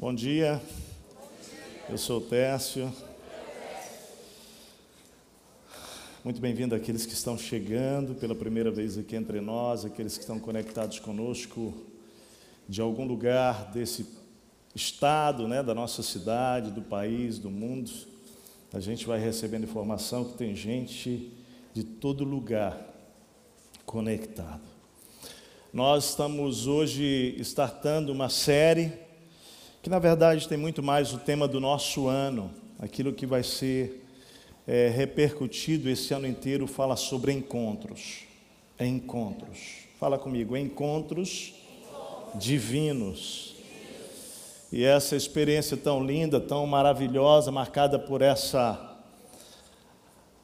Bom dia, eu sou o Técio. Muito bem-vindo àqueles que estão chegando pela primeira vez aqui entre nós, aqueles que estão conectados conosco de algum lugar desse estado, né, da nossa cidade, do país, do mundo. A gente vai recebendo informação que tem gente de todo lugar conectado. Nós estamos hoje startando uma série que na verdade tem muito mais o tema do nosso ano, aquilo que vai ser é, repercutido esse ano inteiro fala sobre encontros. Encontros. Fala comigo, encontros divinos. E essa experiência tão linda, tão maravilhosa, marcada por essa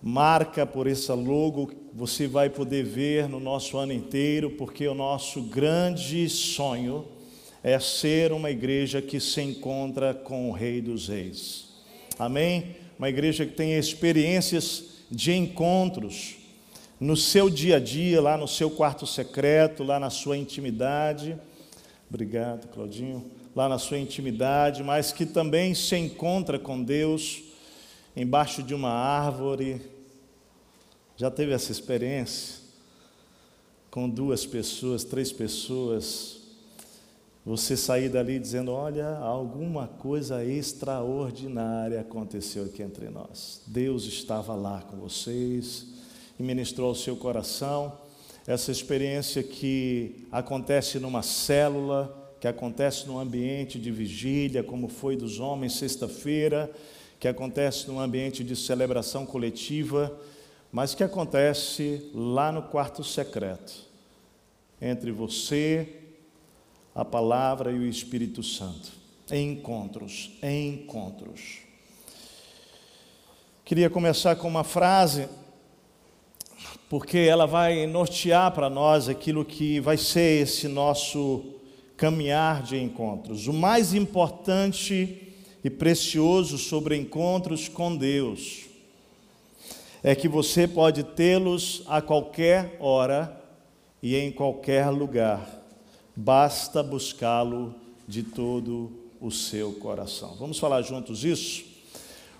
marca, por esse logo, você vai poder ver no nosso ano inteiro, porque o nosso grande sonho é ser uma igreja que se encontra com o Rei dos Reis. Amém? Uma igreja que tem experiências de encontros no seu dia a dia, lá no seu quarto secreto, lá na sua intimidade. Obrigado, Claudinho. Lá na sua intimidade, mas que também se encontra com Deus embaixo de uma árvore. Já teve essa experiência? Com duas pessoas, três pessoas, você sair dali dizendo: Olha, alguma coisa extraordinária aconteceu aqui entre nós. Deus estava lá com vocês e ministrou ao seu coração. Essa experiência que acontece numa célula, que acontece num ambiente de vigília, como foi dos homens sexta-feira, que acontece num ambiente de celebração coletiva, mas que acontece lá no quarto secreto, entre você a palavra e o Espírito Santo. Encontros, encontros. Queria começar com uma frase, porque ela vai nortear para nós aquilo que vai ser esse nosso caminhar de encontros. O mais importante e precioso sobre encontros com Deus é que você pode tê-los a qualquer hora e em qualquer lugar basta buscá-lo de todo o seu coração. Vamos falar juntos isso?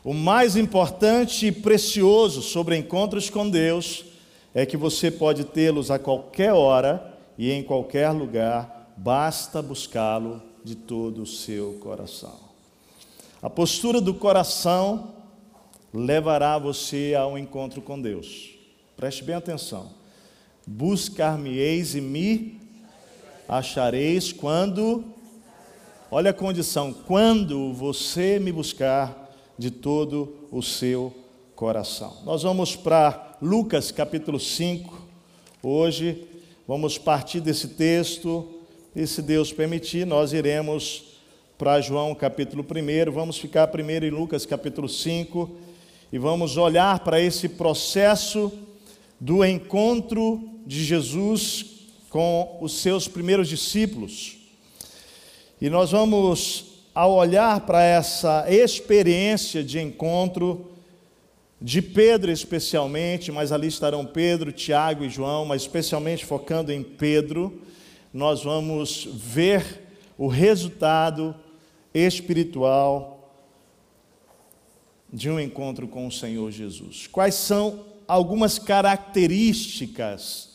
O mais importante e precioso sobre encontros com Deus é que você pode tê-los a qualquer hora e em qualquer lugar, basta buscá-lo de todo o seu coração. A postura do coração levará você a um encontro com Deus. Preste bem atenção. Buscar-me-eis e me achareis quando, olha a condição, quando você me buscar de todo o seu coração. Nós vamos para Lucas capítulo 5, hoje, vamos partir desse texto, e se Deus permitir, nós iremos para João capítulo 1, vamos ficar primeiro em Lucas capítulo 5, e vamos olhar para esse processo do encontro de Jesus com os seus primeiros discípulos. E nós vamos, ao olhar para essa experiência de encontro, de Pedro especialmente, mas ali estarão Pedro, Tiago e João, mas especialmente focando em Pedro, nós vamos ver o resultado espiritual de um encontro com o Senhor Jesus. Quais são algumas características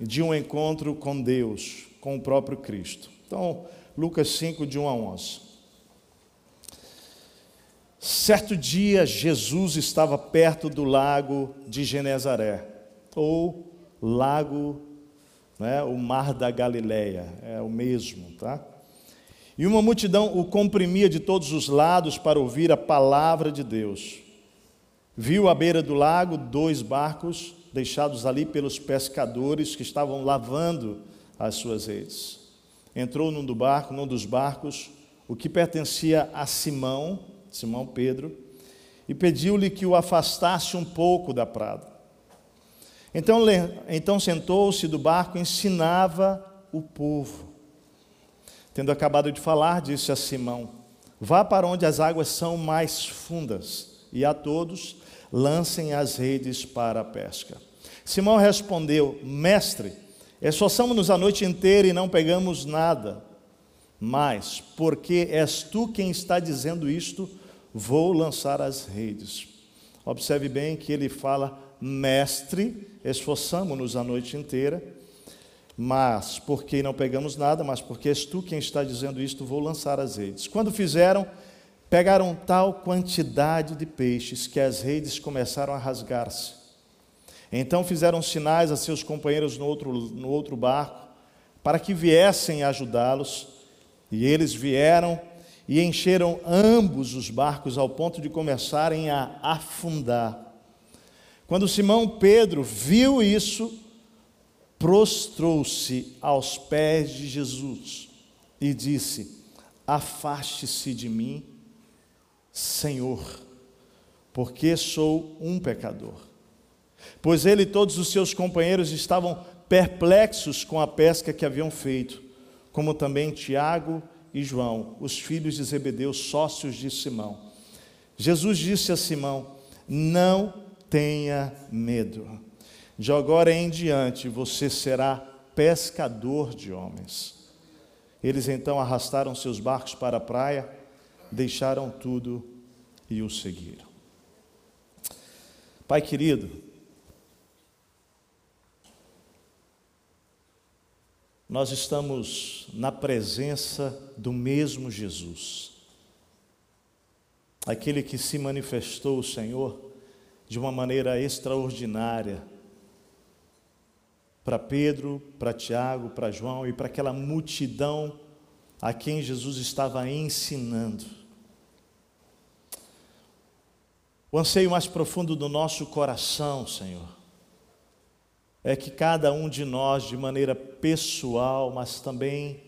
de um encontro com Deus, com o próprio Cristo. Então, Lucas 5, de 1 a 11. Certo dia, Jesus estava perto do lago de Genezaré, ou lago, né, o mar da Galileia, é o mesmo, tá? E uma multidão o comprimia de todos os lados para ouvir a palavra de Deus. Viu à beira do lago dois barcos deixados ali pelos pescadores que estavam lavando as suas redes. Entrou num, do barco, num dos barcos, o que pertencia a Simão, Simão Pedro, e pediu-lhe que o afastasse um pouco da prada. Então, então sentou-se do barco e ensinava o povo. Tendo acabado de falar, disse a Simão: Vá para onde as águas são mais fundas, e a todos lancem as redes para a pesca. Simão respondeu: Mestre, esforçamos-nos a noite inteira e não pegamos nada. Mas, porque és tu quem está dizendo isto, vou lançar as redes. Observe bem que ele fala, mestre, esforçamo-nos a noite inteira, mas porque não pegamos nada, mas porque és tu quem está dizendo isto, vou lançar as redes. Quando fizeram, pegaram tal quantidade de peixes que as redes começaram a rasgar-se. Então fizeram sinais a seus companheiros no outro, no outro barco, para que viessem ajudá-los, e eles vieram e encheram ambos os barcos ao ponto de começarem a afundar. Quando Simão Pedro viu isso, prostrou-se aos pés de Jesus e disse: Afaste-se de mim, Senhor, porque sou um pecador. Pois ele e todos os seus companheiros estavam perplexos com a pesca que haviam feito, como também Tiago e João, os filhos de Zebedeu, sócios de Simão. Jesus disse a Simão: Não tenha medo de agora em diante você será pescador de homens. Eles então arrastaram seus barcos para a praia, deixaram tudo e o seguiram. Pai querido, nós estamos na presença do mesmo Jesus, aquele que se manifestou o Senhor de uma maneira extraordinária para Pedro, para Tiago, para João e para aquela multidão a quem Jesus estava ensinando. O anseio mais profundo do nosso coração, Senhor, é que cada um de nós, de maneira pessoal, mas também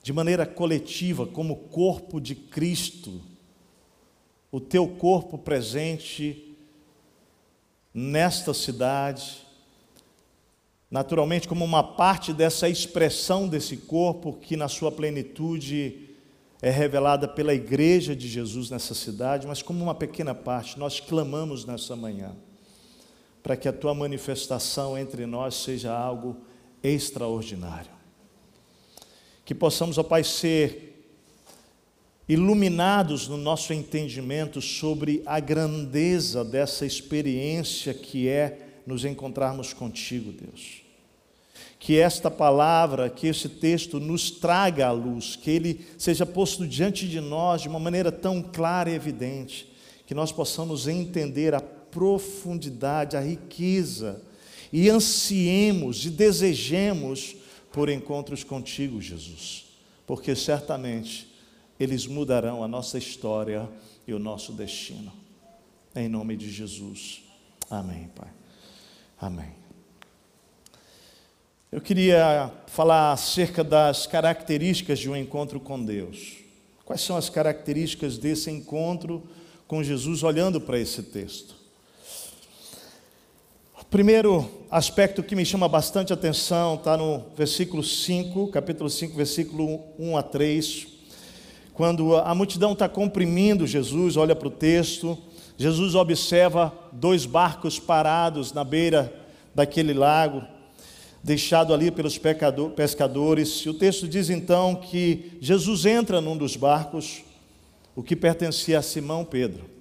de maneira coletiva, como corpo de Cristo, o teu corpo presente nesta cidade, naturalmente como uma parte dessa expressão desse corpo que na sua plenitude é revelada pela igreja de Jesus nessa cidade, mas como uma pequena parte, nós clamamos nessa manhã para que a tua manifestação entre nós seja algo extraordinário. Que possamos, ó Pai, ser iluminados no nosso entendimento sobre a grandeza dessa experiência que é nos encontrarmos contigo, Deus. Que esta palavra, que esse texto nos traga à luz, que ele seja posto diante de nós de uma maneira tão clara e evidente, que nós possamos entender a profundidade, a riqueza, e ansiemos e desejemos por encontros contigo, Jesus, porque certamente eles mudarão a nossa história e o nosso destino. Em nome de Jesus. Amém, Pai. Amém. Eu queria falar acerca das características de um encontro com Deus. Quais são as características desse encontro com Jesus, olhando para esse texto? Primeiro aspecto que me chama bastante atenção está no versículo 5, capítulo 5, versículo 1 a 3. Quando a multidão está comprimindo Jesus, olha para o texto, Jesus observa dois barcos parados na beira daquele lago, deixado ali pelos pescadores. E o texto diz então que Jesus entra num dos barcos, o que pertencia a Simão Pedro.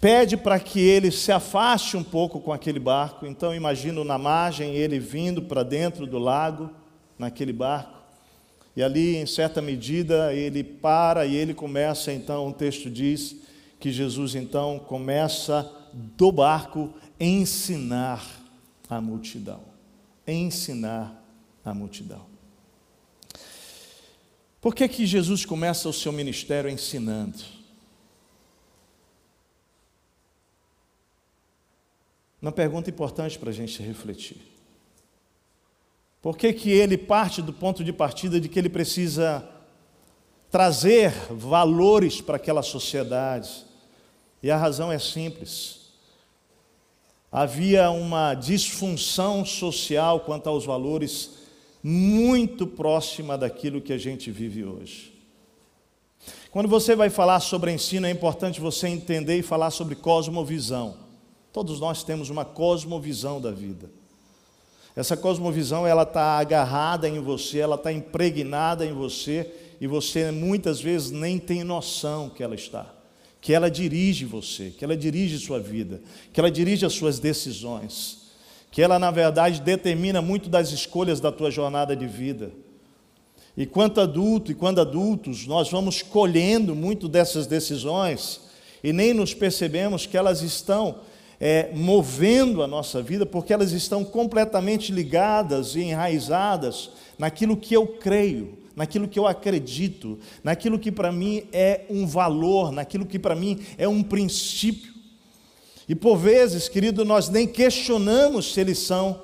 Pede para que ele se afaste um pouco com aquele barco. Então imagino na margem ele vindo para dentro do lago, naquele barco. E ali, em certa medida, ele para e ele começa, então, o texto diz, que Jesus então começa do barco ensinar a multidão. Ensinar a multidão. Por que, que Jesus começa o seu ministério ensinando? Uma pergunta importante para a gente refletir. Por que, que ele parte do ponto de partida de que ele precisa trazer valores para aquela sociedade? E a razão é simples. Havia uma disfunção social quanto aos valores muito próxima daquilo que a gente vive hoje. Quando você vai falar sobre ensino, é importante você entender e falar sobre cosmovisão. Todos nós temos uma cosmovisão da vida. Essa cosmovisão ela está agarrada em você, ela está impregnada em você e você muitas vezes nem tem noção que ela está, que ela dirige você, que ela dirige sua vida, que ela dirige as suas decisões, que ela na verdade determina muito das escolhas da tua jornada de vida. E quanto adulto e quando adultos, nós vamos colhendo muito dessas decisões e nem nos percebemos que elas estão é, movendo a nossa vida, porque elas estão completamente ligadas e enraizadas naquilo que eu creio, naquilo que eu acredito, naquilo que para mim é um valor, naquilo que para mim é um princípio. E por vezes, querido, nós nem questionamos se eles são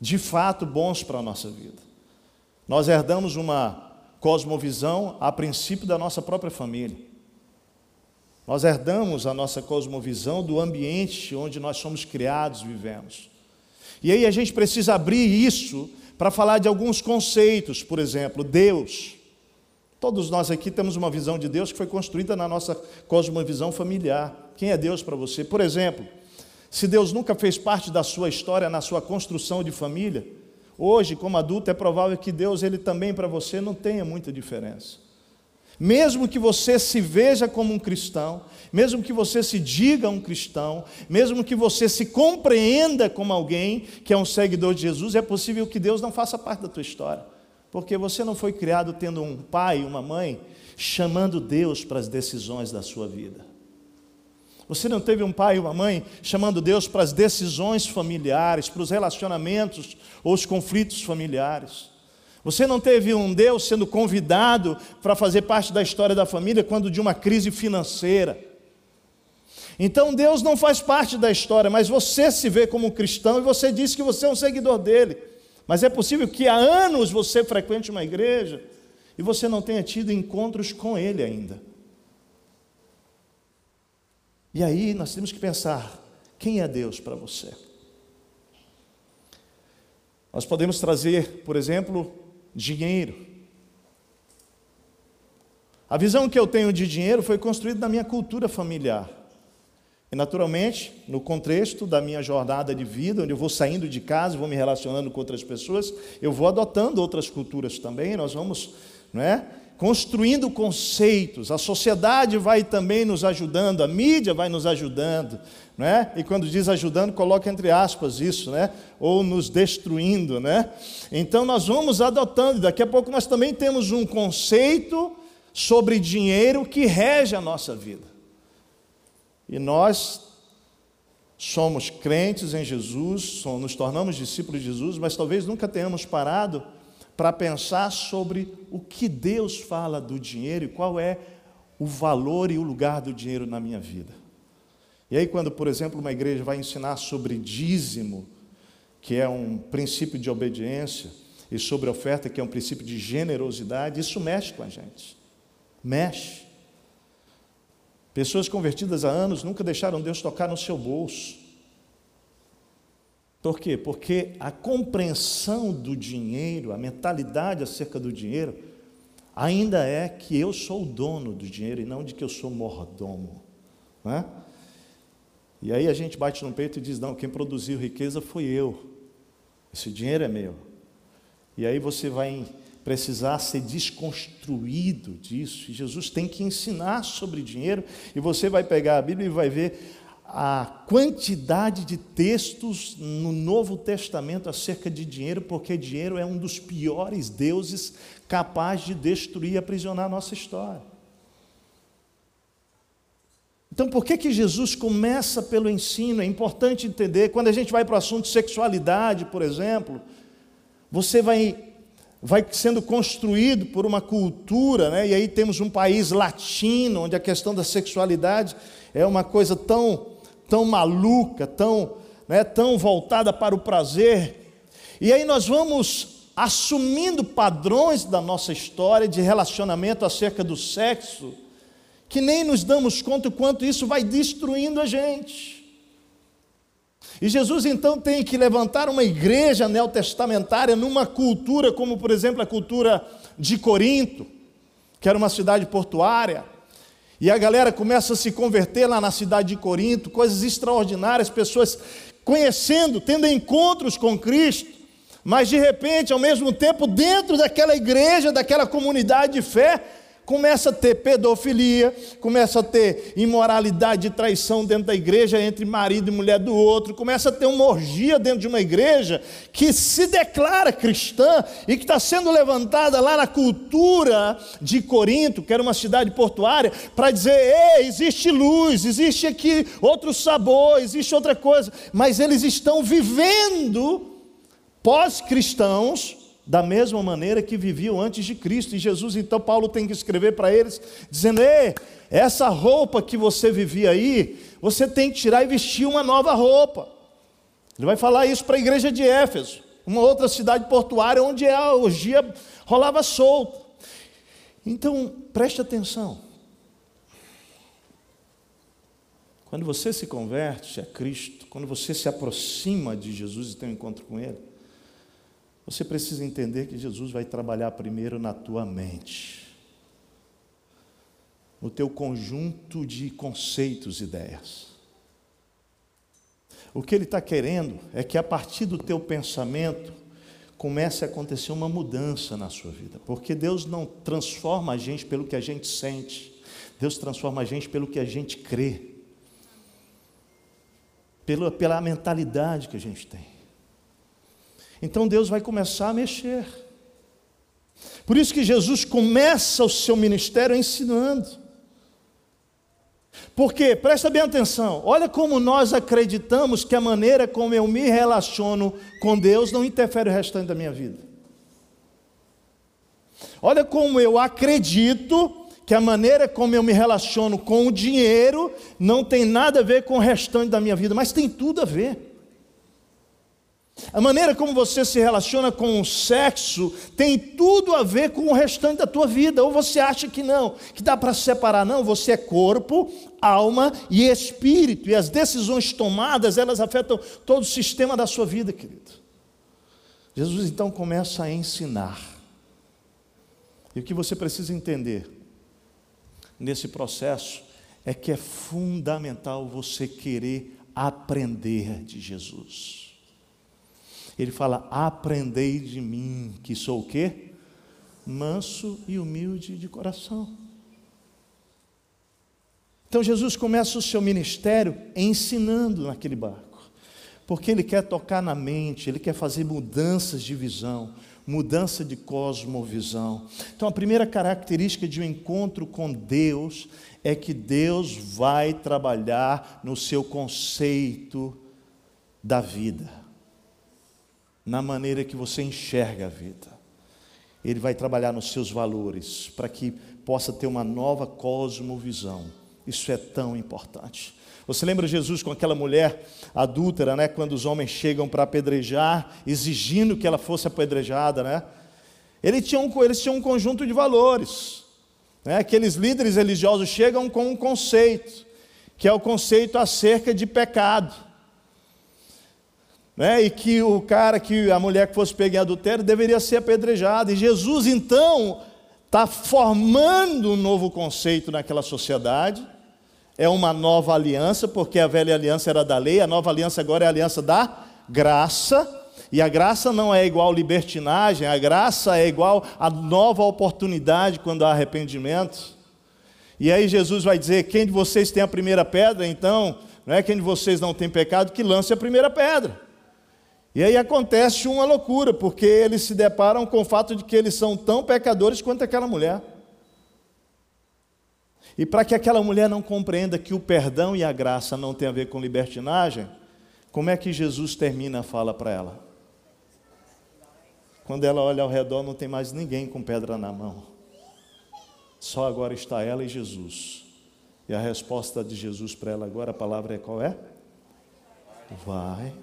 de fato bons para a nossa vida. Nós herdamos uma cosmovisão a princípio da nossa própria família. Nós herdamos a nossa cosmovisão do ambiente onde nós somos criados, vivemos. E aí a gente precisa abrir isso para falar de alguns conceitos, por exemplo, Deus. Todos nós aqui temos uma visão de Deus que foi construída na nossa cosmovisão familiar. Quem é Deus para você? Por exemplo, se Deus nunca fez parte da sua história na sua construção de família, hoje, como adulto, é provável que Deus ele também para você não tenha muita diferença. Mesmo que você se veja como um cristão, mesmo que você se diga um cristão, mesmo que você se compreenda como alguém que é um seguidor de Jesus, é possível que Deus não faça parte da tua história. Porque você não foi criado tendo um pai, uma mãe, chamando Deus para as decisões da sua vida. Você não teve um pai e uma mãe chamando Deus para as decisões familiares, para os relacionamentos ou os conflitos familiares. Você não teve um Deus sendo convidado para fazer parte da história da família quando de uma crise financeira. Então Deus não faz parte da história, mas você se vê como um cristão e você diz que você é um seguidor dele. Mas é possível que há anos você frequente uma igreja e você não tenha tido encontros com ele ainda. E aí nós temos que pensar: quem é Deus para você? Nós podemos trazer, por exemplo, dinheiro. A visão que eu tenho de dinheiro foi construída na minha cultura familiar. E, naturalmente, no contexto da minha jornada de vida, onde eu vou saindo de casa, vou me relacionando com outras pessoas, eu vou adotando outras culturas também, nós vamos não é, construindo conceitos, a sociedade vai também nos ajudando, a mídia vai nos ajudando, né? E quando diz ajudando, coloca entre aspas isso, né? Ou nos destruindo, né? Então nós vamos adotando, daqui a pouco nós também temos um conceito sobre dinheiro que rege a nossa vida. E nós somos crentes em Jesus, nos tornamos discípulos de Jesus, mas talvez nunca tenhamos parado para pensar sobre o que Deus fala do dinheiro e qual é o valor e o lugar do dinheiro na minha vida. E aí, quando, por exemplo, uma igreja vai ensinar sobre dízimo, que é um princípio de obediência, e sobre oferta, que é um princípio de generosidade, isso mexe com a gente. Mexe. Pessoas convertidas há anos nunca deixaram Deus tocar no seu bolso. Por quê? Porque a compreensão do dinheiro, a mentalidade acerca do dinheiro, ainda é que eu sou o dono do dinheiro e não de que eu sou mordomo. Não é? E aí a gente bate no peito e diz: não, quem produziu riqueza foi eu. Esse dinheiro é meu. E aí você vai precisar ser desconstruído disso. E Jesus tem que ensinar sobre dinheiro. E você vai pegar a Bíblia e vai ver a quantidade de textos no Novo Testamento acerca de dinheiro, porque dinheiro é um dos piores deuses capaz de destruir e aprisionar a nossa história. Então, por que, que Jesus começa pelo ensino? É importante entender, quando a gente vai para o assunto sexualidade, por exemplo, você vai, vai sendo construído por uma cultura, né? e aí temos um país latino, onde a questão da sexualidade é uma coisa tão tão maluca, tão, né, tão voltada para o prazer. E aí nós vamos assumindo padrões da nossa história de relacionamento acerca do sexo, que nem nos damos conta o quanto isso vai destruindo a gente. E Jesus então tem que levantar uma igreja neotestamentária numa cultura como, por exemplo, a cultura de Corinto, que era uma cidade portuária e a galera começa a se converter lá na cidade de Corinto, coisas extraordinárias, pessoas conhecendo, tendo encontros com Cristo, mas de repente, ao mesmo tempo, dentro daquela igreja, daquela comunidade de fé, começa a ter pedofilia, começa a ter imoralidade e traição dentro da igreja entre marido e mulher do outro, começa a ter uma orgia dentro de uma igreja que se declara cristã e que está sendo levantada lá na cultura de Corinto, que era uma cidade portuária, para dizer: ei, existe luz, existe aqui outro sabor, existe outra coisa, mas eles estão vivendo pós-cristãos da mesma maneira que viviam antes de Cristo. E Jesus, então, Paulo tem que escrever para eles, dizendo: Ei, essa roupa que você vivia aí, você tem que tirar e vestir uma nova roupa. Ele vai falar isso para a igreja de Éfeso, uma outra cidade portuária onde a orgia rolava solta. Então, preste atenção. Quando você se converte a Cristo, quando você se aproxima de Jesus e tem um encontro com Ele, você precisa entender que Jesus vai trabalhar primeiro na tua mente, no teu conjunto de conceitos e ideias. O que ele está querendo é que a partir do teu pensamento comece a acontecer uma mudança na sua vida, porque Deus não transforma a gente pelo que a gente sente, Deus transforma a gente pelo que a gente crê, pela, pela mentalidade que a gente tem. Então Deus vai começar a mexer. Por isso que Jesus começa o seu ministério ensinando. Porque, presta bem atenção, olha como nós acreditamos que a maneira como eu me relaciono com Deus não interfere o restante da minha vida. Olha como eu acredito que a maneira como eu me relaciono com o dinheiro não tem nada a ver com o restante da minha vida, mas tem tudo a ver. A maneira como você se relaciona com o sexo tem tudo a ver com o restante da tua vida. Ou você acha que não, que dá para separar? Não, você é corpo, alma e espírito. E as decisões tomadas, elas afetam todo o sistema da sua vida, querido. Jesus então começa a ensinar. E o que você precisa entender nesse processo é que é fundamental você querer aprender de Jesus. Ele fala: "Aprendei de mim, que sou o quê? Manso e humilde de coração." Então Jesus começa o seu ministério ensinando naquele barco, porque ele quer tocar na mente, ele quer fazer mudanças de visão, mudança de cosmovisão. Então a primeira característica de um encontro com Deus é que Deus vai trabalhar no seu conceito da vida na maneira que você enxerga a vida. Ele vai trabalhar nos seus valores para que possa ter uma nova cosmovisão. Isso é tão importante. Você lembra Jesus com aquela mulher adúltera, né? Quando os homens chegam para apedrejar, exigindo que ela fosse apedrejada, né? Ele tinha um, eles tinham um conjunto de valores. Né? Aqueles líderes religiosos chegam com um conceito, que é o conceito acerca de pecado né? e que o cara, que a mulher que fosse pegar em adultério deveria ser apedrejada. E Jesus então está formando um novo conceito naquela sociedade. É uma nova aliança, porque a velha aliança era da lei, a nova aliança agora é a aliança da graça. E a graça não é igual libertinagem, a graça é igual a nova oportunidade quando há arrependimento. E aí Jesus vai dizer: quem de vocês tem a primeira pedra, então, não é quem de vocês não tem pecado, que lance a primeira pedra. E aí acontece uma loucura, porque eles se deparam com o fato de que eles são tão pecadores quanto aquela mulher. E para que aquela mulher não compreenda que o perdão e a graça não tem a ver com libertinagem, como é que Jesus termina a fala para ela? Quando ela olha ao redor, não tem mais ninguém com pedra na mão. Só agora está ela e Jesus. E a resposta de Jesus para ela agora, a palavra é qual é? Vai.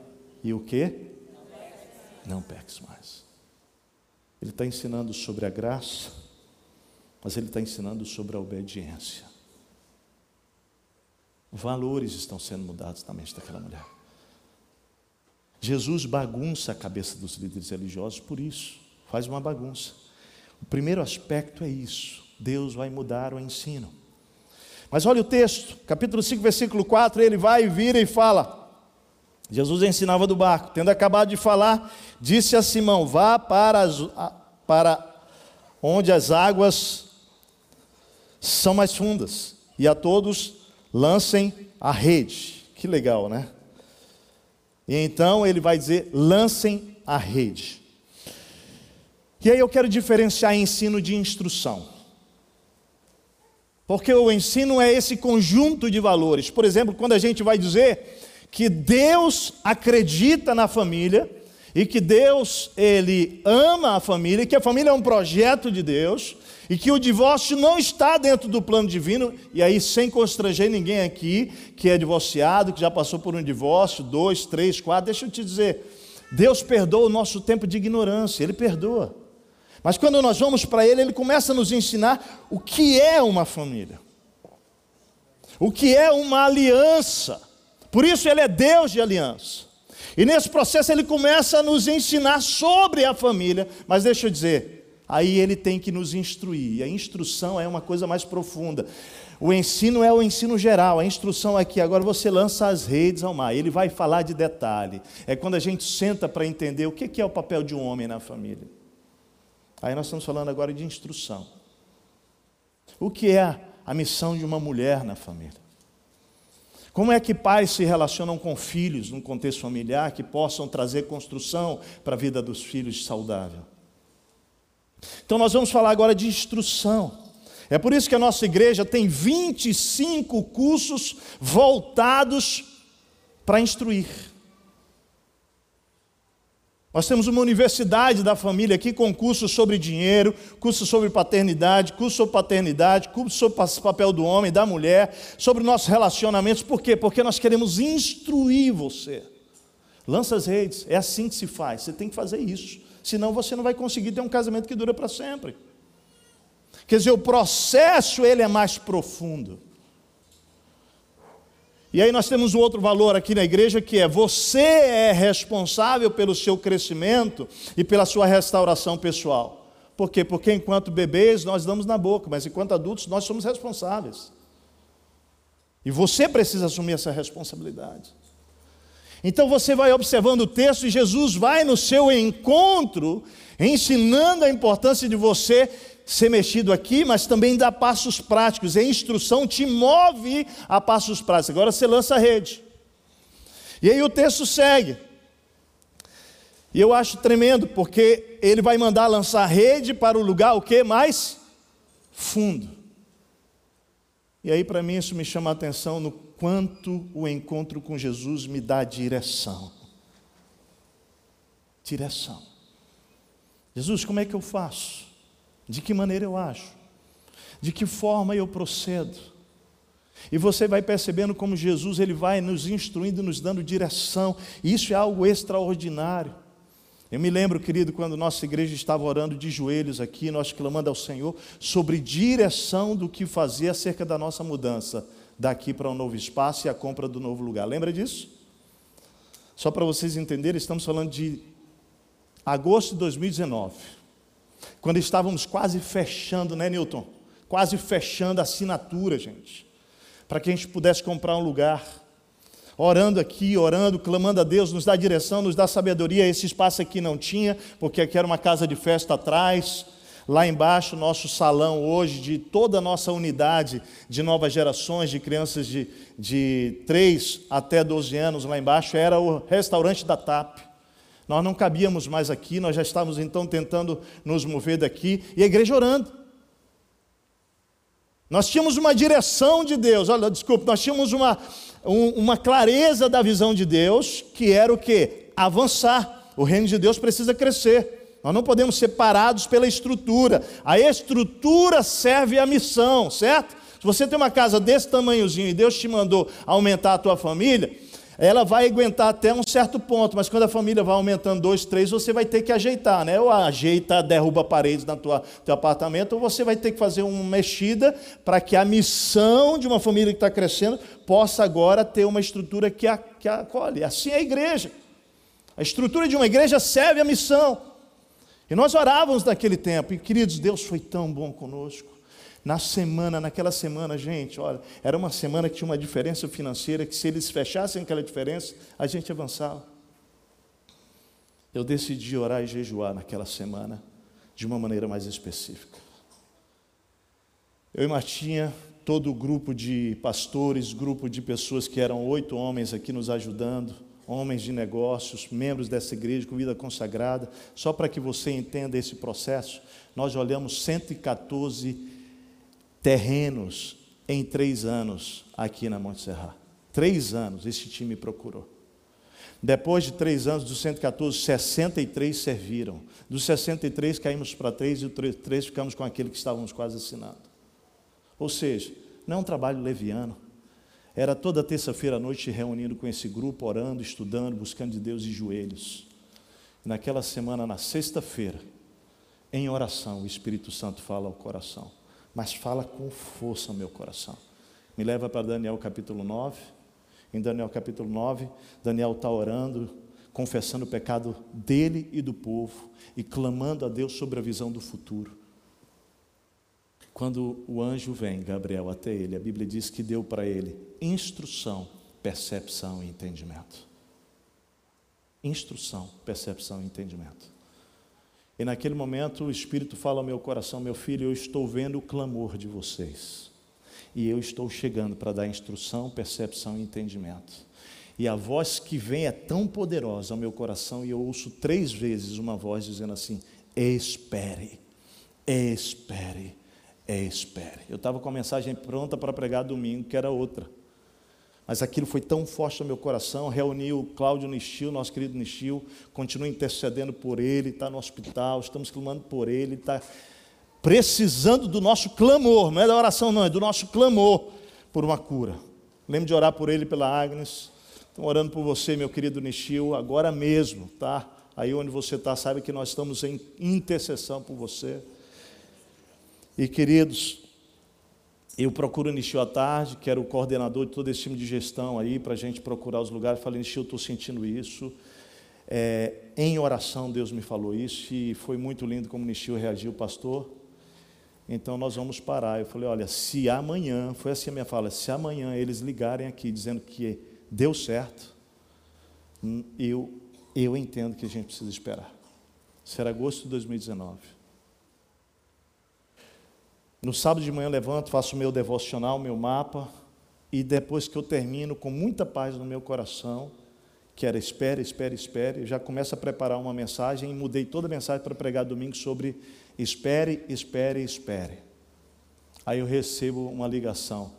E o que? Não peques mais. Ele está ensinando sobre a graça, mas ele está ensinando sobre a obediência. Valores estão sendo mudados na mente daquela mulher. Jesus bagunça a cabeça dos líderes religiosos por isso, faz uma bagunça. O primeiro aspecto é isso: Deus vai mudar o ensino. Mas olha o texto, capítulo 5, versículo 4, ele vai, vira e fala: Jesus ensinava do barco. Tendo acabado de falar, disse a Simão: Vá para, as, para onde as águas são mais fundas, e a todos lancem a rede. Que legal, né? E então ele vai dizer: lancem a rede. E aí eu quero diferenciar ensino de instrução. Porque o ensino é esse conjunto de valores. Por exemplo, quando a gente vai dizer que Deus acredita na família e que Deus ele ama a família, e que a família é um projeto de Deus e que o divórcio não está dentro do plano divino, e aí sem constranger ninguém aqui que é divorciado, que já passou por um divórcio, dois, três, quatro, deixa eu te dizer, Deus perdoa o nosso tempo de ignorância, Ele perdoa. Mas quando nós vamos para Ele, Ele começa a nos ensinar o que é uma família, o que é uma aliança. Por isso ele é Deus de aliança. E nesse processo ele começa a nos ensinar sobre a família, mas deixa eu dizer, aí ele tem que nos instruir. E a instrução é uma coisa mais profunda. O ensino é o ensino geral, a instrução aqui, agora você lança as redes ao mar. Ele vai falar de detalhe. É quando a gente senta para entender o que é o papel de um homem na família. Aí nós estamos falando agora de instrução. O que é a missão de uma mulher na família? Como é que pais se relacionam com filhos num contexto familiar que possam trazer construção para a vida dos filhos saudável? Então, nós vamos falar agora de instrução. É por isso que a nossa igreja tem 25 cursos voltados para instruir. Nós temos uma universidade da família aqui com cursos sobre dinheiro, cursos sobre paternidade, curso sobre paternidade, curso sobre papel do homem, da mulher, sobre nossos relacionamentos. Por quê? Porque nós queremos instruir você. Lança as redes, é assim que se faz. Você tem que fazer isso. Senão você não vai conseguir ter um casamento que dura para sempre. Quer dizer, o processo ele é mais profundo. E aí nós temos um outro valor aqui na igreja que é você é responsável pelo seu crescimento e pela sua restauração pessoal. Por quê? Porque enquanto bebês nós damos na boca, mas enquanto adultos nós somos responsáveis. E você precisa assumir essa responsabilidade. Então você vai observando o texto e Jesus vai no seu encontro, ensinando a importância de você ser mexido aqui, mas também dá passos práticos. E a instrução te move a passos práticos. Agora você lança a rede. E aí o texto segue. E eu acho tremendo, porque ele vai mandar lançar a rede para o lugar o que mais fundo. E aí para mim isso me chama a atenção no quanto o encontro com Jesus me dá direção. Direção. Jesus, como é que eu faço? De que maneira eu acho? De que forma eu procedo? E você vai percebendo como Jesus ele vai nos instruindo, nos dando direção. Isso é algo extraordinário. Eu me lembro, querido, quando nossa igreja estava orando de joelhos aqui, nós clamando ao Senhor sobre direção do que fazer acerca da nossa mudança daqui para um novo espaço e a compra do novo lugar. Lembra disso? Só para vocês entenderem, estamos falando de agosto de 2019 quando estávamos quase fechando, né, Newton? Quase fechando a assinatura, gente, para que a gente pudesse comprar um lugar. Orando aqui, orando, clamando a Deus, nos dá direção, nos dá sabedoria. Esse espaço aqui não tinha, porque aqui era uma casa de festa atrás. Lá embaixo, nosso salão hoje, de toda a nossa unidade de novas gerações, de crianças de, de 3 até 12 anos, lá embaixo, era o restaurante da TAP. Nós não cabíamos mais aqui, nós já estávamos então tentando nos mover daqui, e a igreja orando. Nós tínhamos uma direção de Deus, olha, desculpa, nós tínhamos uma, um, uma clareza da visão de Deus, que era o que? Avançar. O reino de Deus precisa crescer. Nós não podemos ser parados pela estrutura. A estrutura serve à missão, certo? Se você tem uma casa desse tamanhozinho e Deus te mandou aumentar a tua família, ela vai aguentar até um certo ponto, mas quando a família vai aumentando dois, três, você vai ter que ajeitar, né? Ou ajeita, derruba paredes no teu apartamento, ou você vai ter que fazer uma mexida para que a missão de uma família que está crescendo possa agora ter uma estrutura que, a, que a acolhe. Assim é a igreja. A estrutura de uma igreja serve à missão. E nós orávamos naquele tempo, e queridos, Deus foi tão bom conosco. Na semana, naquela semana, gente, olha, era uma semana que tinha uma diferença financeira, que se eles fechassem aquela diferença, a gente avançava. Eu decidi orar e jejuar naquela semana, de uma maneira mais específica. Eu e Martinha, todo o grupo de pastores, grupo de pessoas que eram oito homens aqui nos ajudando, homens de negócios, membros dessa igreja com vida consagrada, só para que você entenda esse processo, nós olhamos 114 terrenos em três anos aqui na Monte Serra. Três anos esse time procurou. Depois de três anos, dos 114, 63 serviram. Dos 63 caímos para três e os três ficamos com aquele que estávamos quase assinando. Ou seja, não é um trabalho leviano. Era toda terça-feira à noite reunindo com esse grupo, orando, estudando, buscando de Deus de joelhos. Naquela semana, na sexta-feira, em oração, o Espírito Santo fala ao coração mas fala com força no meu coração. Me leva para Daniel capítulo 9. Em Daniel capítulo 9, Daniel está orando, confessando o pecado dele e do povo e clamando a Deus sobre a visão do futuro. Quando o anjo vem, Gabriel, até ele, a Bíblia diz que deu para ele instrução, percepção e entendimento. Instrução, percepção e entendimento. E naquele momento o Espírito fala ao meu coração: meu filho, eu estou vendo o clamor de vocês. E eu estou chegando para dar instrução, percepção e entendimento. E a voz que vem é tão poderosa ao meu coração, e eu ouço três vezes uma voz dizendo assim: espere, espere, espere. Eu estava com a mensagem pronta para pregar domingo, que era outra. Mas aquilo foi tão forte no meu coração. Reuni o Cláudio Nistil, nosso querido Nistil, continua intercedendo por ele, está no hospital, estamos clamando por ele, está precisando do nosso clamor, não é da oração, não, é do nosso clamor por uma cura. Lembro de orar por ele pela Agnes. Estou orando por você, meu querido Nistil, agora mesmo, tá? Aí onde você está, sabe que nós estamos em intercessão por você. E queridos, eu procuro o Nishio à tarde, que era o coordenador de todo esse time de gestão aí, para a gente procurar os lugares. Falei, Nishio, eu estou sentindo isso. É, em oração, Deus me falou isso, e foi muito lindo como Nishio reagiu, pastor. Então nós vamos parar. Eu falei, olha, se amanhã, foi assim a minha fala, se amanhã eles ligarem aqui dizendo que deu certo, hum, eu, eu entendo que a gente precisa esperar. Será agosto de 2019. No sábado de manhã eu levanto, faço o meu devocional, meu mapa, e depois que eu termino com muita paz no meu coração, que era espere, espere, espere, já começo a preparar uma mensagem e mudei toda a mensagem para pregar domingo sobre espere, espere, espere. Aí eu recebo uma ligação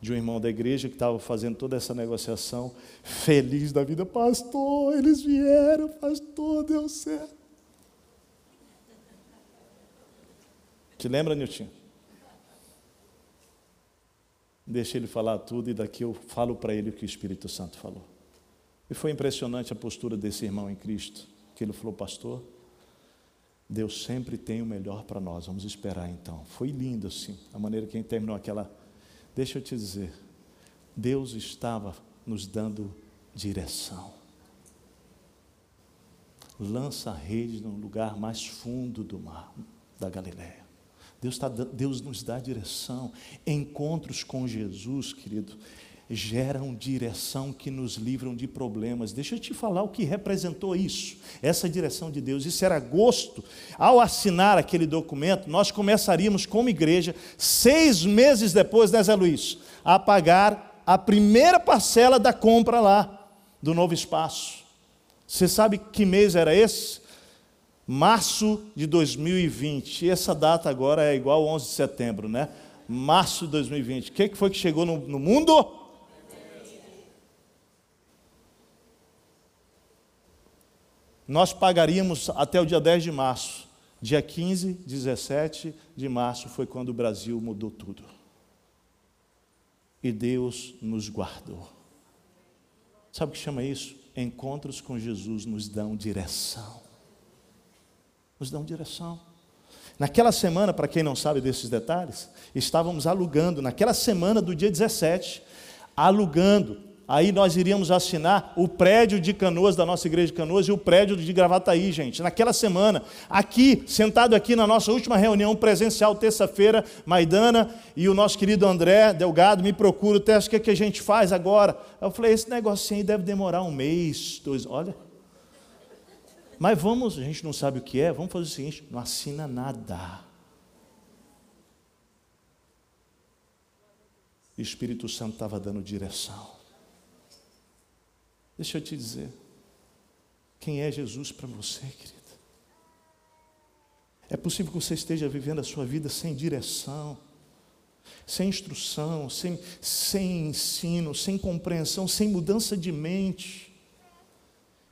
de um irmão da igreja que estava fazendo toda essa negociação, feliz da vida, pastor, eles vieram, pastor, deu certo. Te lembra, Nilton? Deixa ele falar tudo e daqui eu falo para ele o que o Espírito Santo falou. E foi impressionante a postura desse irmão em Cristo, que ele falou, pastor, Deus sempre tem o melhor para nós, vamos esperar então. Foi lindo assim, a maneira que ele terminou aquela. Deixa eu te dizer, Deus estava nos dando direção. Lança a rede no lugar mais fundo do mar, da Galiléia. Deus, tá, Deus nos dá direção. Encontros com Jesus, querido, geram direção que nos livram de problemas. Deixa eu te falar o que representou isso, essa direção de Deus. Isso era agosto. Ao assinar aquele documento, nós começaríamos como igreja, seis meses depois, né, Zé Luiz, a pagar a primeira parcela da compra lá, do novo espaço. Você sabe que mês era esse? Março de 2020. E essa data agora é igual ao 11 de setembro, né? Março de 2020. O que foi que chegou no, no mundo? Nós pagaríamos até o dia 10 de março. Dia 15, 17 de março foi quando o Brasil mudou tudo. E Deus nos guardou. Sabe o que chama isso? Encontros com Jesus nos dão direção nos dão direção. Naquela semana, para quem não sabe desses detalhes, estávamos alugando, naquela semana do dia 17, alugando Aí nós iríamos assinar o prédio de Canoas, da nossa igreja de Canoas, e o prédio de Gravataí, gente. Naquela semana, aqui, sentado aqui na nossa última reunião presencial, terça-feira, Maidana e o nosso querido André Delgado me procuram, o que, é que a gente faz agora? Eu falei, esse negocinho aí deve demorar um mês, dois, olha. Mas vamos, a gente não sabe o que é, vamos fazer o seguinte: não assina nada. O Espírito Santo estava dando direção. Deixa eu te dizer, quem é Jesus para você, querida? É possível que você esteja vivendo a sua vida sem direção, sem instrução, sem, sem ensino, sem compreensão, sem mudança de mente.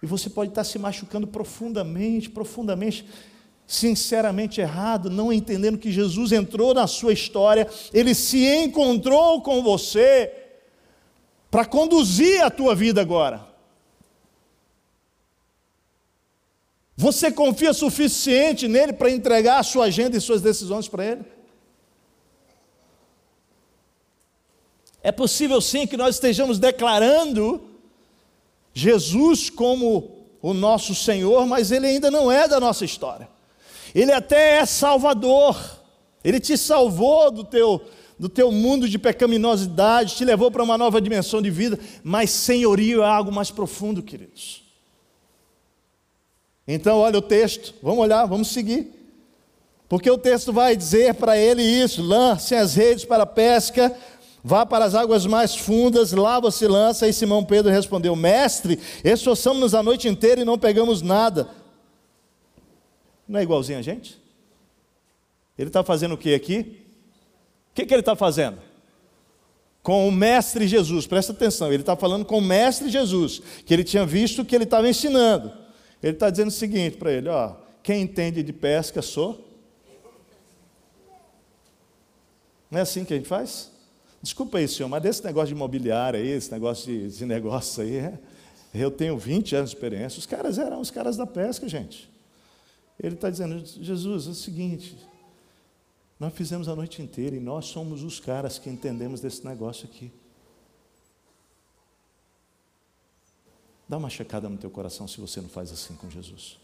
E você pode estar se machucando profundamente, profundamente, sinceramente errado, não entendendo que Jesus entrou na sua história, ele se encontrou com você para conduzir a tua vida agora. Você confia suficiente nele para entregar a sua agenda e suas decisões para ele? É possível sim que nós estejamos declarando Jesus como o nosso Senhor, mas ele ainda não é da nossa história. Ele até é Salvador. Ele te salvou do teu do teu mundo de pecaminosidade, te levou para uma nova dimensão de vida, mas senhorio é algo mais profundo, queridos. Então, olha o texto, vamos olhar, vamos seguir. Porque o texto vai dizer para ele isso: lance as redes para a pesca, vá para as águas mais fundas, lá você lança. E Simão Pedro respondeu: Mestre, esforçamos-nos a noite inteira e não pegamos nada. Não é igualzinho a gente? Ele está fazendo o que aqui? O que, que ele está fazendo? Com o Mestre Jesus, presta atenção, ele está falando com o Mestre Jesus, que ele tinha visto que ele estava ensinando. Ele está dizendo o seguinte para ele: ó, quem entende de pesca sou. Não é assim que a gente faz? Desculpa aí, senhor, mas desse negócio de imobiliário aí, esse negócio de, de negócio aí, é, eu tenho 20 anos de experiência. Os caras eram os caras da pesca, gente. Ele está dizendo, Jesus, é o seguinte, nós fizemos a noite inteira e nós somos os caras que entendemos desse negócio aqui. Dá uma checada no teu coração se você não faz assim com Jesus.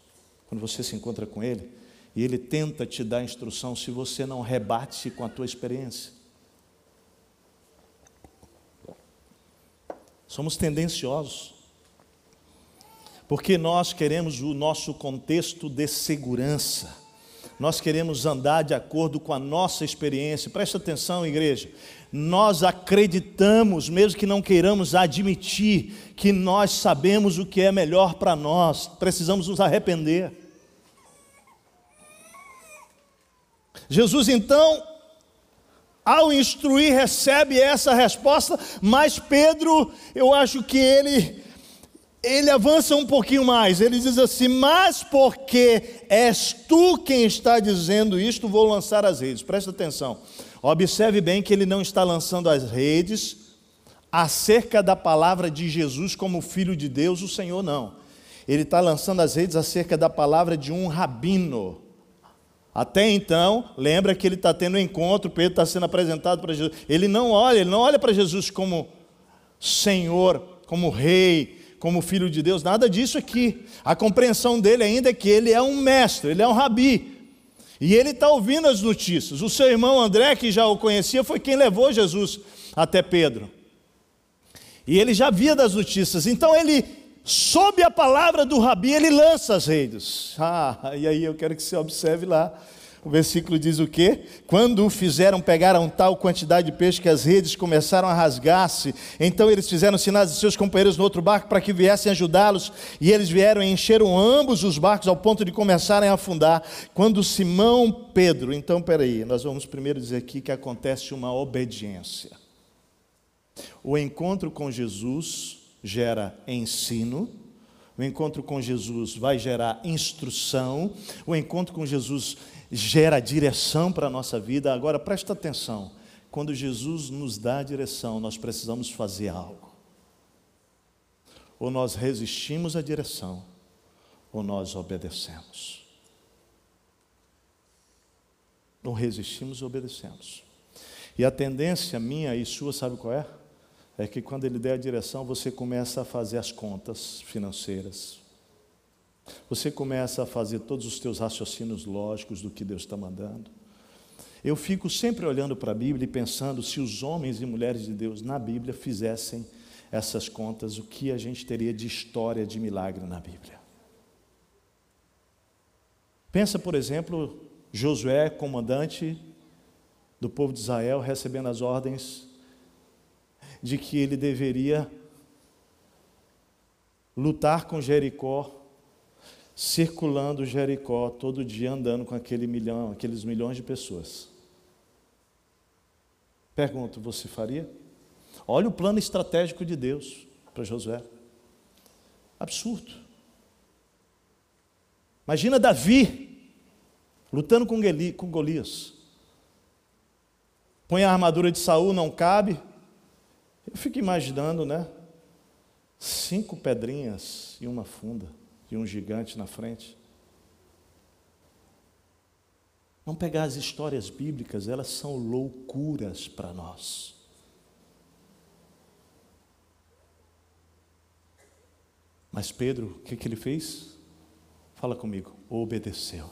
Quando você se encontra com Ele e Ele tenta te dar instrução, se você não rebate com a tua experiência. Somos tendenciosos. Porque nós queremos o nosso contexto de segurança. Nós queremos andar de acordo com a nossa experiência. Presta atenção, igreja nós acreditamos, mesmo que não queiramos admitir, que nós sabemos o que é melhor para nós, precisamos nos arrepender. Jesus então, ao instruir, recebe essa resposta, mas Pedro, eu acho que ele ele avança um pouquinho mais. Ele diz assim: Mas porque és tu quem está dizendo isto, vou lançar as redes. Presta atenção. Observe bem que ele não está lançando as redes acerca da palavra de Jesus como Filho de Deus, o Senhor não. Ele está lançando as redes acerca da palavra de um rabino. Até então, lembra que ele está tendo um encontro, Pedro está sendo apresentado para Jesus. Ele não olha, ele não olha para Jesus como Senhor, como Rei, como Filho de Deus, nada disso aqui. A compreensão dele ainda é que ele é um mestre, ele é um rabi. E ele está ouvindo as notícias. O seu irmão André, que já o conhecia, foi quem levou Jesus até Pedro. E ele já via das notícias. Então ele, sob a palavra do Rabi, ele lança as redes. Ah, e aí eu quero que você observe lá o versículo diz o quê? Quando o fizeram, pegaram tal quantidade de peixe que as redes começaram a rasgar-se. Então eles fizeram sinais de seus companheiros no outro barco para que viessem ajudá-los. E eles vieram e encheram ambos os barcos ao ponto de começarem a afundar. Quando Simão Pedro, então peraí, nós vamos primeiro dizer aqui que acontece uma obediência. O encontro com Jesus gera ensino. O encontro com Jesus vai gerar instrução. O encontro com Jesus gera direção para a nossa vida. Agora presta atenção: quando Jesus nos dá a direção, nós precisamos fazer algo. Ou nós resistimos à direção, ou nós obedecemos. Ou resistimos obedecemos. E a tendência minha e sua, sabe qual é? É que quando Ele der a direção, você começa a fazer as contas financeiras. Você começa a fazer todos os teus raciocínios lógicos do que Deus está mandando. Eu fico sempre olhando para a Bíblia e pensando se os homens e mulheres de Deus na Bíblia fizessem essas contas, o que a gente teria de história de milagre na Bíblia. Pensa, por exemplo, Josué, comandante do povo de Israel, recebendo as ordens de que ele deveria lutar com Jericó, circulando Jericó todo dia andando com aquele milhão, aqueles milhões de pessoas. Pergunto, você faria? Olha o plano estratégico de Deus para Josué. Absurdo. Imagina Davi lutando com, Golias. Põe a armadura de Saul, não cabe. Eu fico imaginando, né? Cinco pedrinhas e uma funda e um gigante na frente. Vamos pegar as histórias bíblicas, elas são loucuras para nós. Mas Pedro, o que, que ele fez? Fala comigo, obedeceu.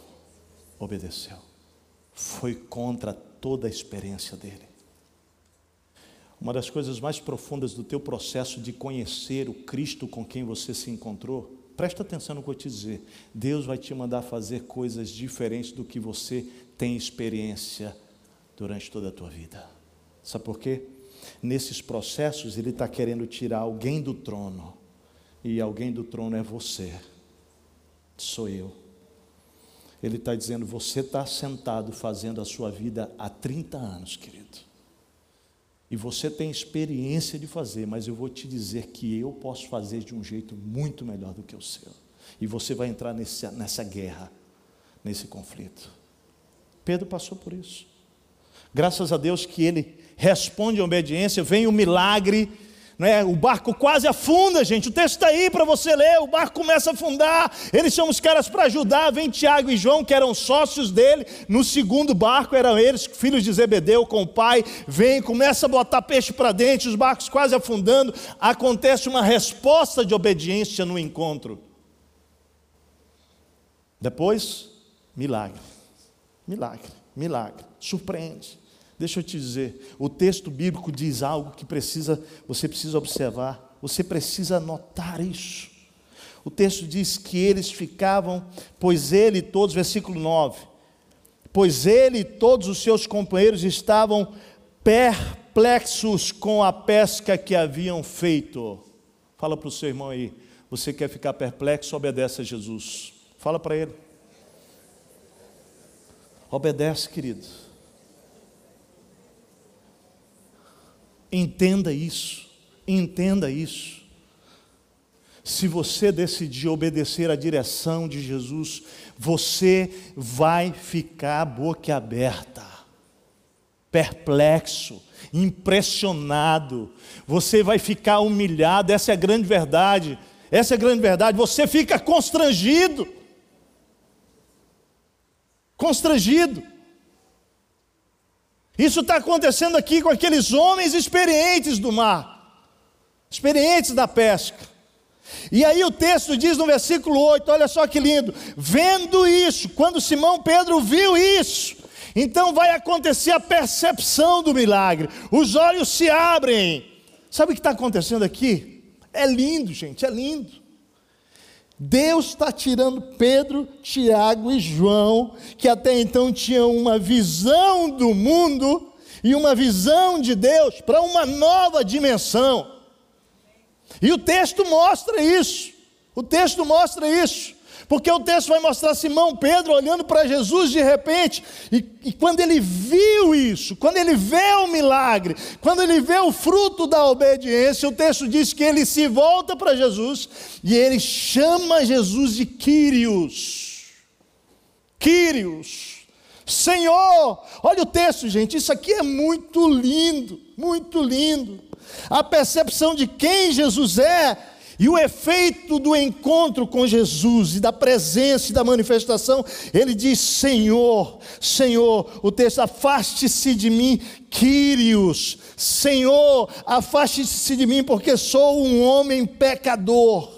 Obedeceu. Foi contra toda a experiência dele. Uma das coisas mais profundas do teu processo de conhecer o Cristo com quem você se encontrou, presta atenção no que eu te dizer. Deus vai te mandar fazer coisas diferentes do que você tem experiência durante toda a tua vida. Sabe por quê? Nesses processos, Ele está querendo tirar alguém do trono, e alguém do trono é você, sou eu. Ele está dizendo: você está sentado fazendo a sua vida há 30 anos, querido. E você tem experiência de fazer, mas eu vou te dizer que eu posso fazer de um jeito muito melhor do que o seu. E você vai entrar nesse, nessa guerra, nesse conflito. Pedro passou por isso. Graças a Deus que ele responde à obediência, vem o milagre né? O barco quase afunda, gente. O texto está aí para você ler. O barco começa a afundar. Eles são os caras para ajudar. Vem Tiago e João, que eram sócios dele. No segundo barco eram eles, filhos de Zebedeu, com o pai. Vem, começa a botar peixe para dentro. Os barcos quase afundando. Acontece uma resposta de obediência no encontro. Depois, milagre. Milagre, milagre. Surpreende. Deixa eu te dizer, o texto bíblico diz algo que precisa, você precisa observar, você precisa notar isso. O texto diz que eles ficavam, pois ele todos, versículo 9, pois ele e todos os seus companheiros estavam perplexos com a pesca que haviam feito. Fala para o seu irmão aí, você quer ficar perplexo, obedece a Jesus. Fala para ele. Obedece, querido. Entenda isso, entenda isso. Se você decidir obedecer à direção de Jesus, você vai ficar boquiaberta, perplexo, impressionado, você vai ficar humilhado, essa é a grande verdade, essa é a grande verdade, você fica constrangido, constrangido. Isso está acontecendo aqui com aqueles homens experientes do mar, experientes da pesca. E aí o texto diz no versículo 8, olha só que lindo: vendo isso, quando Simão Pedro viu isso, então vai acontecer a percepção do milagre, os olhos se abrem. Sabe o que está acontecendo aqui? É lindo, gente, é lindo. Deus está tirando Pedro, Tiago e João, que até então tinham uma visão do mundo e uma visão de Deus, para uma nova dimensão. E o texto mostra isso. O texto mostra isso. Porque o texto vai mostrar Simão Pedro olhando para Jesus de repente, e, e, quando ele viu isso, quando ele vê o milagre, quando ele vê o fruto da obediência, o texto diz que ele se volta para Jesus e ele chama Jesus de Quírios. Quírios. Senhor, olha o texto, gente, isso aqui é muito lindo, muito lindo. A percepção de quem Jesus é E o efeito do encontro com Jesus e da presença e da manifestação, ele diz: Senhor, Senhor, o texto, afaste-se de mim, Quírios, Senhor, afaste-se de mim, porque sou um homem pecador.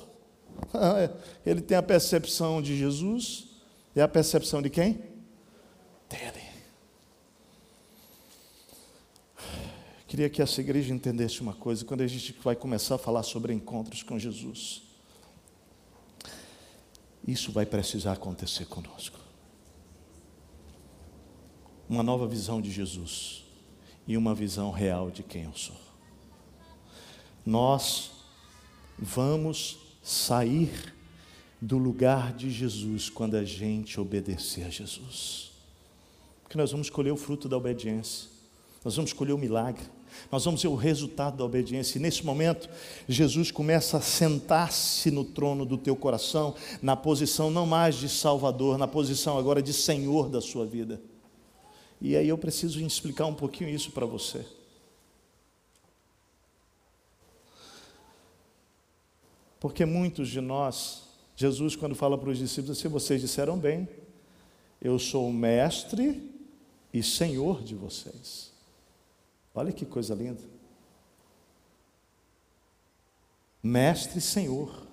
Ele tem a percepção de Jesus e a percepção de quem? Dele. Queria que essa igreja entendesse uma coisa, quando a gente vai começar a falar sobre encontros com Jesus, isso vai precisar acontecer conosco. Uma nova visão de Jesus e uma visão real de quem eu sou. Nós vamos sair do lugar de Jesus quando a gente obedecer a Jesus. Porque nós vamos escolher o fruto da obediência, nós vamos escolher o milagre. Nós vamos ver o resultado da obediência. E nesse momento, Jesus começa a sentar-se no trono do teu coração, na posição não mais de Salvador, na posição agora de Senhor da sua vida. E aí eu preciso explicar um pouquinho isso para você. Porque muitos de nós, Jesus, quando fala para os discípulos assim, vocês disseram bem, eu sou o mestre e senhor de vocês. Olha que coisa linda. Mestre e Senhor.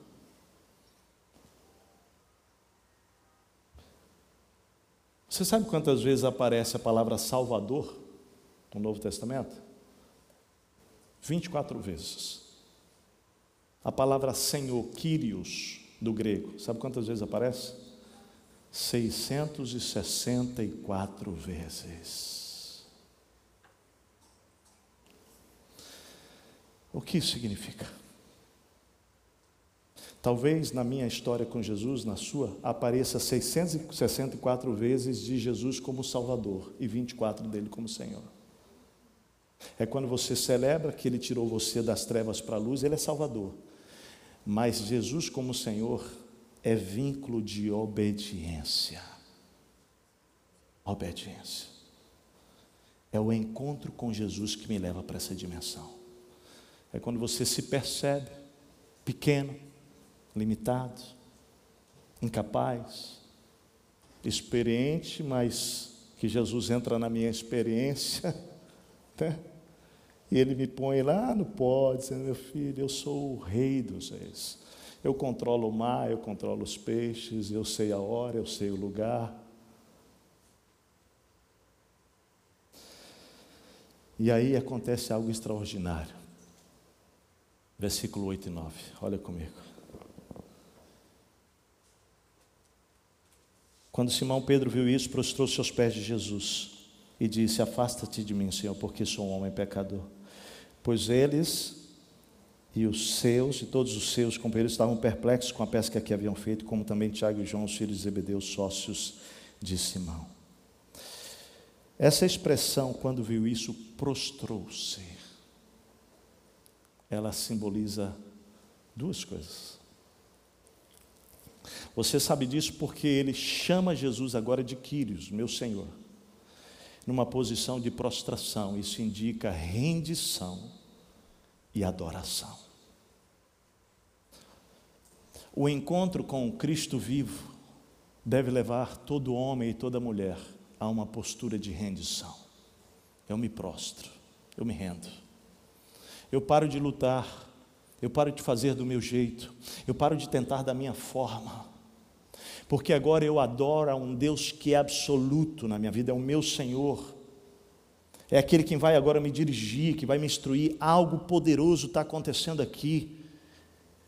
Você sabe quantas vezes aparece a palavra Salvador no Novo Testamento? 24 vezes. A palavra Senhor, Kyrios, do grego, sabe quantas vezes aparece? 664 vezes. O que isso significa? Talvez na minha história com Jesus, na sua, apareça 664 vezes de Jesus como Salvador e 24 dele como Senhor. É quando você celebra que ele tirou você das trevas para a luz, ele é Salvador. Mas Jesus como Senhor é vínculo de obediência. Obediência. É o encontro com Jesus que me leva para essa dimensão. É quando você se percebe pequeno, limitado, incapaz, experiente, mas que Jesus entra na minha experiência, né? e ele me põe lá no pó, dizendo: Meu filho, eu sou o rei dos reis. Eu controlo o mar, eu controlo os peixes, eu sei a hora, eu sei o lugar. E aí acontece algo extraordinário versículo 8 e 9. Olha comigo. Quando Simão Pedro viu isso, prostrou-se aos pés de Jesus e disse: Afasta-te de mim, Senhor, porque sou um homem pecador. Pois eles e os seus e todos os seus companheiros estavam perplexos com a pesca que haviam feito, como também Tiago e João, os filhos de Zebedeu, sócios de Simão. Essa expressão, quando viu isso, prostrou-se ela simboliza duas coisas. Você sabe disso porque ele chama Jesus agora de Quírios, meu Senhor, numa posição de prostração. Isso indica rendição e adoração. O encontro com o Cristo vivo deve levar todo homem e toda mulher a uma postura de rendição. Eu me prostro, eu me rendo. Eu paro de lutar, eu paro de fazer do meu jeito, eu paro de tentar da minha forma, porque agora eu adoro a um Deus que é absoluto na minha vida, é o meu Senhor, é aquele que vai agora me dirigir, que vai me instruir. Algo poderoso está acontecendo aqui.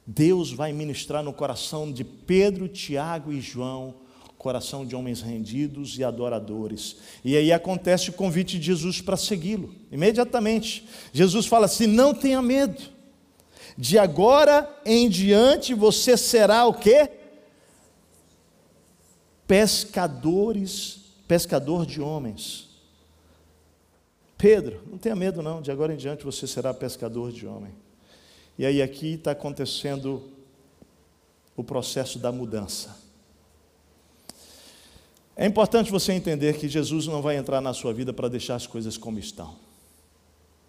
Deus vai ministrar no coração de Pedro, Tiago e João coração de homens rendidos e adoradores. E aí acontece o convite de Jesus para segui-lo. Imediatamente, Jesus fala assim: não tenha medo. De agora em diante você será o quê? Pescadores, pescador de homens. Pedro, não tenha medo não, de agora em diante você será pescador de homem. E aí aqui está acontecendo o processo da mudança. É importante você entender que Jesus não vai entrar na sua vida para deixar as coisas como estão.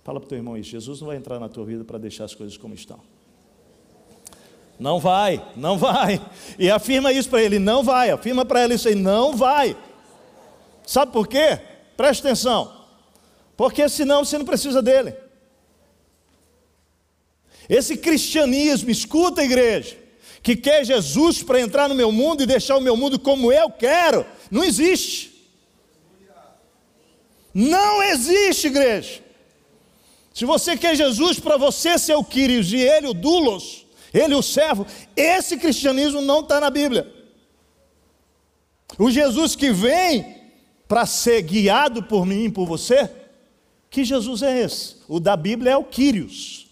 Fala para o teu irmão isso: Jesus não vai entrar na tua vida para deixar as coisas como estão. Não vai, não vai. E afirma isso para ele, não vai. Afirma para ela isso aí, não vai. Sabe por quê? Preste atenção. Porque senão você não precisa dele. Esse cristianismo, escuta igreja, que quer Jesus para entrar no meu mundo e deixar o meu mundo como eu quero, não existe. Não existe, igreja. Se você quer Jesus para você ser o Quírios e ele o Dulos, ele o servo, esse cristianismo não está na Bíblia. O Jesus que vem para ser guiado por mim e por você, que Jesus é esse? O da Bíblia é o Quírios.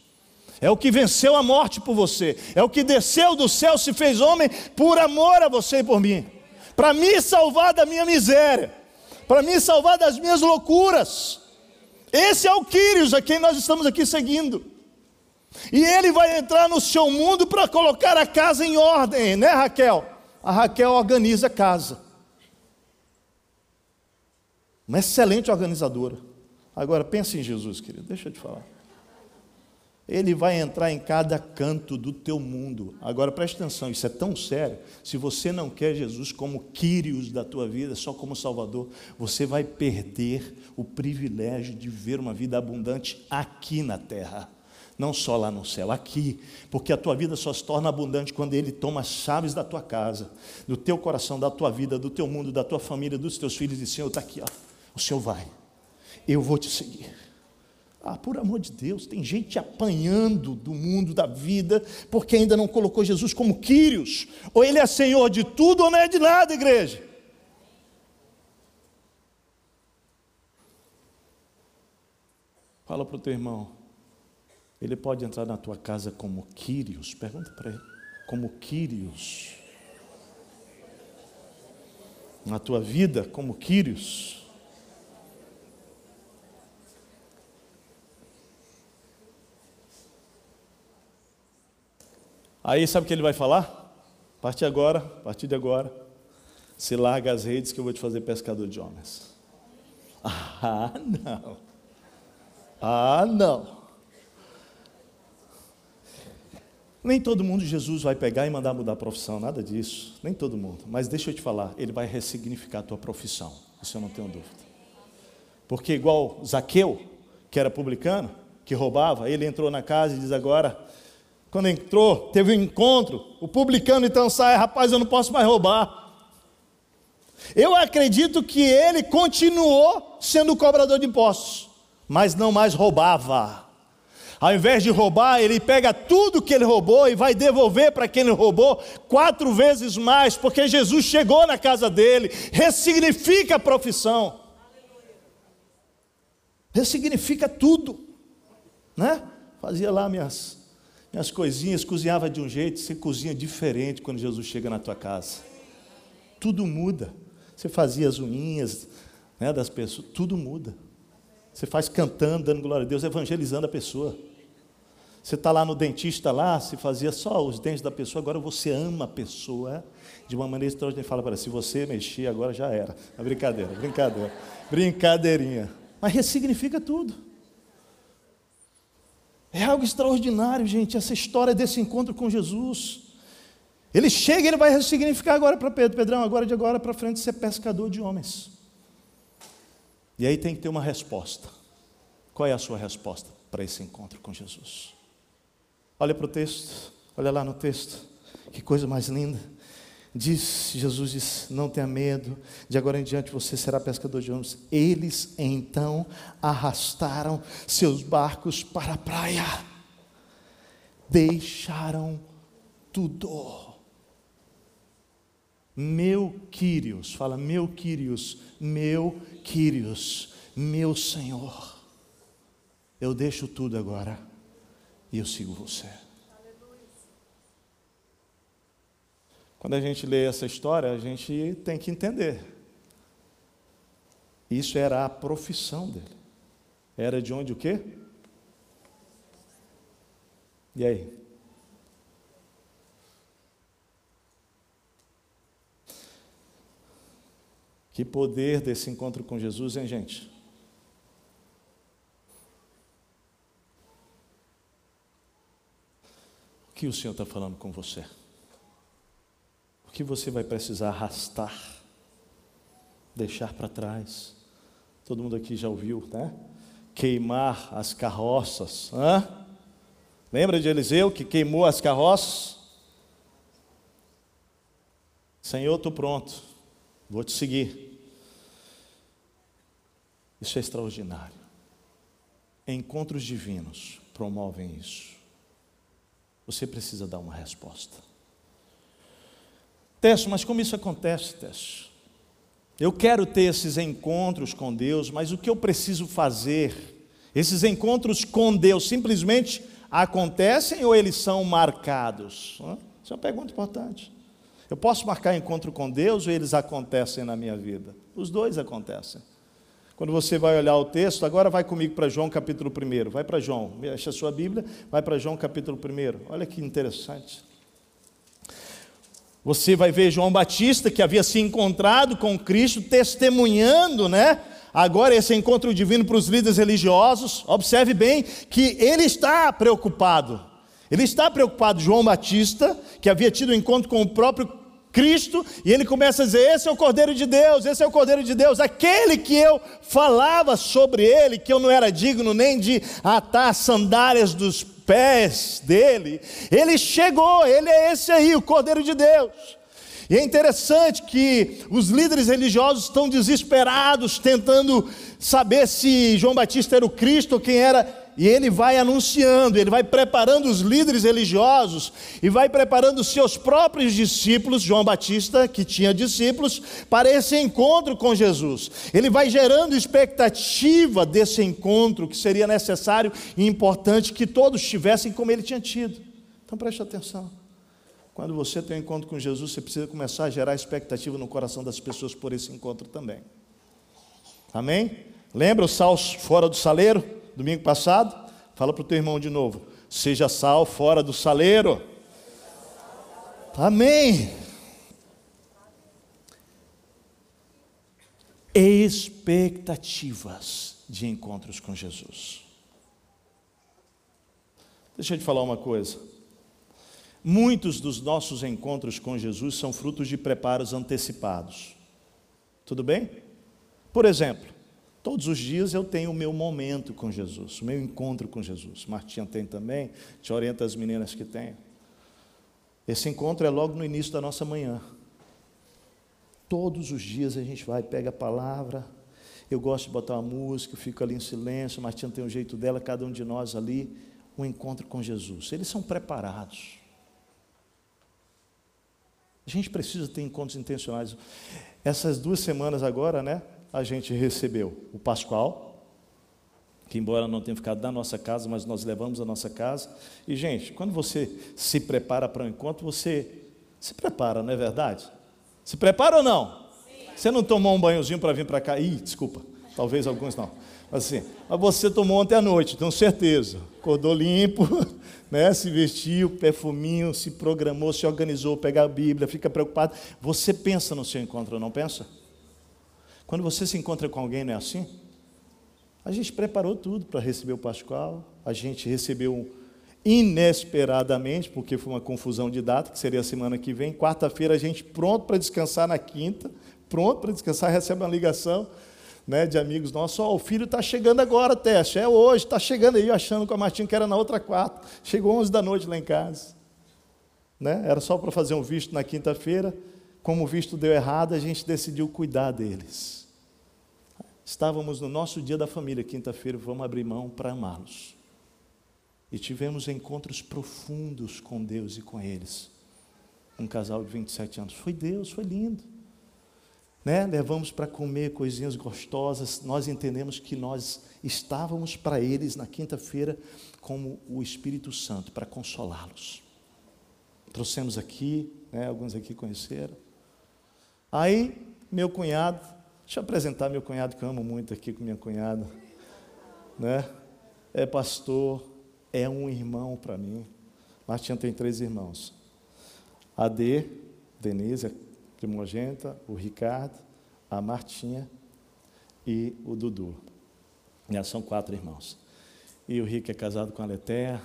É o que venceu a morte por você. É o que desceu do céu, se fez homem por amor a você e por mim. Para me salvar da minha miséria. Para me salvar das minhas loucuras. Esse é o Quírios a quem nós estamos aqui seguindo. E ele vai entrar no seu mundo para colocar a casa em ordem, né, Raquel? A Raquel organiza a casa. Uma excelente organizadora. Agora pense em Jesus, querido, deixa eu te falar. Ele vai entrar em cada canto do teu mundo. Agora preste atenção, isso é tão sério. Se você não quer Jesus como Quírios da tua vida, só como Salvador, você vai perder o privilégio de ver uma vida abundante aqui na terra. Não só lá no céu, aqui, porque a tua vida só se torna abundante quando Ele toma as chaves da tua casa, do teu coração, da tua vida, do teu mundo, da tua família, dos teus filhos, e diz: Senhor, está aqui, ó. o Senhor vai, eu vou te seguir. Ah, por amor de Deus, tem gente apanhando do mundo da vida porque ainda não colocou Jesus como Quírios. Ou ele é Senhor de tudo ou não é de nada, igreja. Fala para o teu irmão. Ele pode entrar na tua casa como Quírios. Pergunta para ele. Como Quírios. Na tua vida como Quírios. Aí sabe o que ele vai falar? A partir agora, a partir de agora, se larga as redes que eu vou te fazer pescador de homens. Ah, não. Ah, não. Nem todo mundo Jesus vai pegar e mandar mudar a profissão, nada disso. Nem todo mundo. Mas deixa eu te falar, ele vai ressignificar a tua profissão. Isso eu não tenho dúvida. Porque igual Zaqueu, que era publicano, que roubava, ele entrou na casa e diz agora, quando entrou, teve um encontro, o publicano então sai, rapaz, eu não posso mais roubar. Eu acredito que ele continuou sendo cobrador de impostos, mas não mais roubava. Ao invés de roubar, ele pega tudo que ele roubou e vai devolver para quem ele roubou quatro vezes mais, porque Jesus chegou na casa dele, ressignifica a profissão, ressignifica tudo, né? Fazia lá minhas minhas coisinhas, cozinhava de um jeito, você cozinha diferente quando Jesus chega na tua casa. Tudo muda. Você fazia as unhas né, das pessoas, tudo muda. Você faz cantando, dando glória a Deus, evangelizando a pessoa. Você está lá no dentista lá, se fazia só os dentes da pessoa, agora você ama a pessoa de uma maneira extraordinária. Fala para se você mexer, agora já era. É brincadeira, brincadeira. Brincadeirinha. Mas ressignifica tudo. É algo extraordinário, gente, essa história desse encontro com Jesus. Ele chega e ele vai ressignificar agora para Pedro, Pedrão, agora de agora para frente ser pescador de homens. E aí tem que ter uma resposta. Qual é a sua resposta para esse encontro com Jesus? Olha para o texto, olha lá no texto, que coisa mais linda. Diz, Jesus diz: Não tenha medo, de agora em diante você será pescador de homens. Eles então arrastaram seus barcos para a praia, deixaram tudo. Meu Quírios, fala meu Quírios, meu Quírios, meu Senhor. Eu deixo tudo agora e eu sigo você. Quando a gente lê essa história, a gente tem que entender. Isso era a profissão dele. Era de onde o quê? E aí? Que poder desse encontro com Jesus, hein, gente? que o Senhor está falando com você? Que você vai precisar arrastar, deixar para trás? Todo mundo aqui já ouviu, né? Queimar as carroças. Hã? Lembra de Eliseu que queimou as carroças? Senhor, estou pronto, vou te seguir. Isso é extraordinário. Encontros divinos promovem isso. Você precisa dar uma resposta. Teste, mas como isso acontece, Teste? Eu quero ter esses encontros com Deus, mas o que eu preciso fazer? Esses encontros com Deus simplesmente acontecem ou eles são marcados? Isso é uma pergunta importante. Eu posso marcar encontro com Deus ou eles acontecem na minha vida? Os dois acontecem. Quando você vai olhar o texto, agora vai comigo para João capítulo 1. Vai para João, fecha a sua Bíblia, vai para João capítulo 1. Olha que interessante. Você vai ver João Batista, que havia se encontrado com Cristo, testemunhando, né? Agora, esse encontro divino para os líderes religiosos. Observe bem que ele está preocupado. Ele está preocupado, João Batista, que havia tido um encontro com o próprio Cristo, e ele começa a dizer: Esse é o Cordeiro de Deus, esse é o Cordeiro de Deus, aquele que eu falava sobre ele, que eu não era digno nem de atar sandálias dos pés dele, ele chegou, ele é esse aí, o Cordeiro de Deus. E é interessante que os líderes religiosos estão desesperados, tentando saber se João Batista era o Cristo quem era e ele vai anunciando, ele vai preparando os líderes religiosos e vai preparando seus próprios discípulos, João Batista, que tinha discípulos, para esse encontro com Jesus. Ele vai gerando expectativa desse encontro que seria necessário e importante que todos tivessem como ele tinha tido. Então preste atenção. Quando você tem um encontro com Jesus, você precisa começar a gerar expectativa no coração das pessoas por esse encontro também. Amém? Lembra o sal fora do saleiro? Domingo passado? Fala para o teu irmão de novo. Seja sal fora do saleiro. Amém. Expectativas de encontros com Jesus. Deixa eu te falar uma coisa. Muitos dos nossos encontros com Jesus são frutos de preparos antecipados. Tudo bem? Por exemplo, Todos os dias eu tenho o meu momento com Jesus, o meu encontro com Jesus. Martinha tem também, te orienta as meninas que têm. Esse encontro é logo no início da nossa manhã. Todos os dias a gente vai, pega a palavra. Eu gosto de botar uma música, fico ali em silêncio. Martinha tem um jeito dela, cada um de nós ali, um encontro com Jesus. Eles são preparados. A gente precisa ter encontros intencionais. Essas duas semanas agora, né? A gente recebeu o Pascoal, que embora não tenha ficado na nossa casa, mas nós levamos a nossa casa. E, gente, quando você se prepara para um encontro, você se prepara, não é verdade? Se prepara ou não? Sim. Você não tomou um banhozinho para vir para cá? Ih, desculpa, talvez alguns não. Mas assim, mas você tomou ontem à noite, tenho certeza. Acordou limpo, né? se vestiu, perfuminho, se programou, se organizou, pegar a Bíblia, fica preocupado. Você pensa no seu encontro, não pensa? Quando você se encontra com alguém, não é assim? A gente preparou tudo para receber o Pascoal, a gente recebeu inesperadamente, porque foi uma confusão de data, que seria a semana que vem. Quarta-feira a gente pronto para descansar na quinta, pronto para descansar, recebe uma ligação né, de amigos nossos, oh, o filho está chegando agora, teste, é hoje, está chegando aí, achando com a Martinha que era na outra quarta. Chegou 11 da noite lá em casa. Né? Era só para fazer um visto na quinta-feira. Como o visto deu errado, a gente decidiu cuidar deles. Estávamos no nosso dia da família, quinta-feira, vamos abrir mão para amá-los. E tivemos encontros profundos com Deus e com eles. Um casal de 27 anos. Foi Deus, foi lindo. Né? Levamos para comer coisinhas gostosas. Nós entendemos que nós estávamos para eles na quinta-feira como o Espírito Santo, para consolá-los. Trouxemos aqui, né? alguns aqui conheceram. Aí, meu cunhado Deixa eu apresentar meu cunhado que eu amo muito aqui com minha cunhada. Né? É pastor, é um irmão para mim. Martinha tem três irmãos. A D, Denise, a primogênita, o Ricardo, a Martinha e o Dudu. Já são quatro irmãos. E o Rick é casado com a Letéia,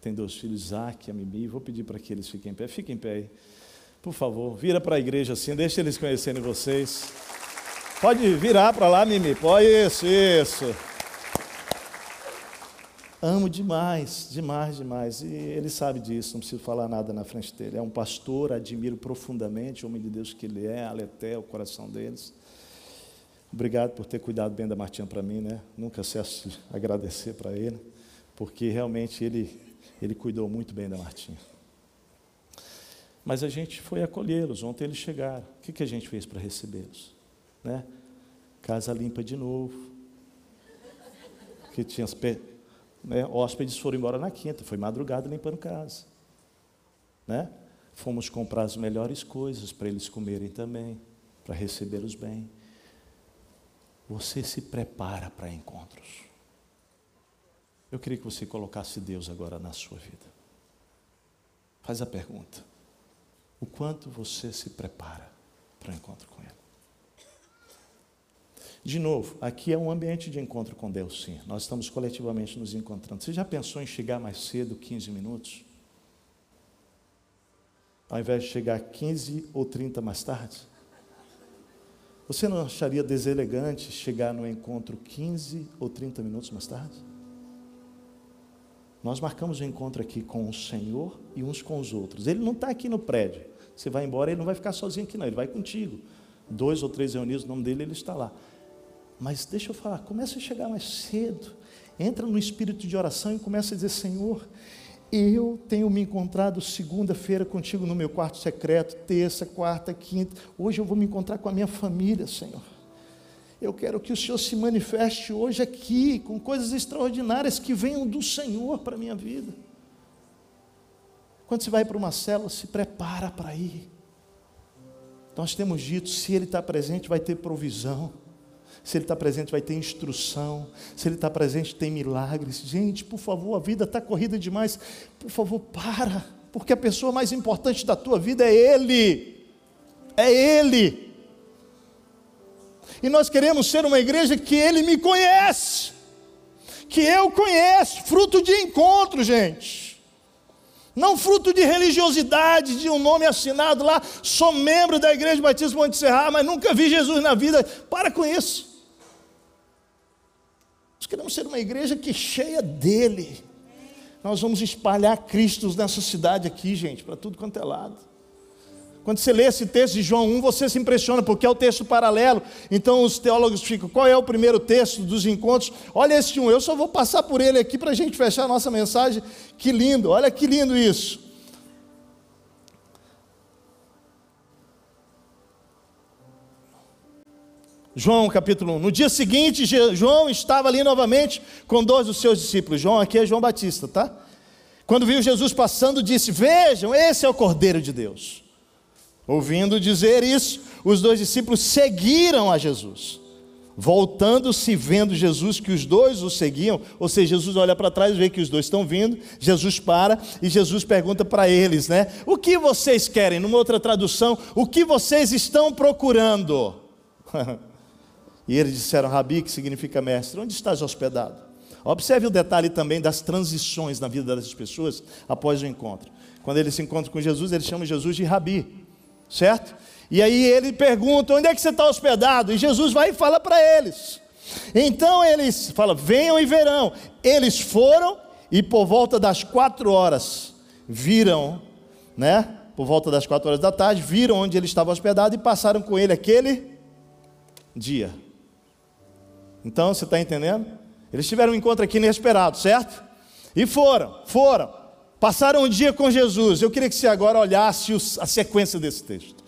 tem dois filhos, Isaac e a Mimi. Vou pedir para que eles fiquem em pé. Fiquem em pé aí. Por favor, vira para a igreja assim, deixa eles conhecerem vocês. Pode virar para lá, Mimi. Pode, isso, isso. Amo demais, demais, demais. E ele sabe disso, não preciso falar nada na frente dele. É um pastor, admiro profundamente o homem de Deus que ele é, aleté o coração deles. Obrigado por ter cuidado bem da Martinha para mim, né? Nunca cesso de agradecer para ele, porque realmente ele, ele cuidou muito bem da Martinha. Mas a gente foi acolhê-los, ontem eles chegaram. O que, que a gente fez para recebê-los? Né? Casa limpa de novo. Que tinha as né? Hóspedes foram embora na quinta, foi madrugada limpando casa. Né? Fomos comprar as melhores coisas para eles comerem também, para recebê-los bem. Você se prepara para encontros. Eu queria que você colocasse Deus agora na sua vida. Faz a pergunta: o quanto você se prepara para o encontro com Ele? De novo, aqui é um ambiente de encontro com Deus, sim. Nós estamos coletivamente nos encontrando. Você já pensou em chegar mais cedo, 15 minutos? Ao invés de chegar 15 ou 30 mais tarde? Você não acharia deselegante chegar no encontro 15 ou 30 minutos mais tarde? Nós marcamos o um encontro aqui com o Senhor e uns com os outros. Ele não está aqui no prédio. Você vai embora, ele não vai ficar sozinho aqui, não. Ele vai contigo. Dois ou três reunidos, o nome dele, ele está lá. Mas deixa eu falar, começa a chegar mais cedo. Entra no espírito de oração e começa a dizer: Senhor, eu tenho me encontrado segunda-feira contigo no meu quarto secreto, terça, quarta, quinta. Hoje eu vou me encontrar com a minha família, Senhor. Eu quero que o Senhor se manifeste hoje aqui com coisas extraordinárias que venham do Senhor para a minha vida. Quando você vai para uma célula, se prepara para ir. Nós temos dito: se Ele está presente, vai ter provisão. Se Ele está presente, vai ter instrução. Se Ele está presente, tem milagres. Gente, por favor, a vida está corrida demais. Por favor, para. Porque a pessoa mais importante da tua vida é Ele. É Ele. E nós queremos ser uma igreja que Ele me conhece. Que eu conheço. Fruto de encontro, gente. Não fruto de religiosidade, de um nome assinado lá, sou membro da Igreja Batista Monte Serra, mas nunca vi Jesus na vida. Para com isso. Nós queremos ser uma igreja que cheia dele. Nós vamos espalhar Cristos nessa cidade aqui, gente, para tudo quanto é lado. Quando você lê esse texto de João 1, você se impressiona, porque é o texto paralelo. Então os teólogos ficam, qual é o primeiro texto dos encontros? Olha esse um, eu só vou passar por ele aqui para a gente fechar a nossa mensagem. Que lindo, olha que lindo isso. João capítulo 1. No dia seguinte, João estava ali novamente com dois dos seus discípulos. João aqui é João Batista, tá? Quando viu Jesus passando, disse: Vejam, esse é o Cordeiro de Deus. Ouvindo dizer isso, os dois discípulos seguiram a Jesus. Voltando-se, vendo Jesus que os dois o seguiam, ou seja, Jesus olha para trás e vê que os dois estão vindo, Jesus para e Jesus pergunta para eles, né? O que vocês querem? Numa outra tradução, o que vocês estão procurando? E eles disseram, Rabi, que significa mestre, onde estás hospedado? Observe o detalhe também das transições na vida das pessoas após o encontro. Quando eles se encontram com Jesus, eles chamam Jesus de Rabi, certo? E aí ele pergunta: onde é que você está hospedado? E Jesus vai e fala para eles. Então eles falam: venham e verão. Eles foram e por volta das quatro horas viram, né? Por volta das quatro horas da tarde, viram onde ele estava hospedado e passaram com ele aquele dia. Então, você está entendendo? Eles tiveram um encontro aqui inesperado, certo? E foram, foram. Passaram um dia com Jesus. Eu queria que você agora olhasse a sequência desse texto.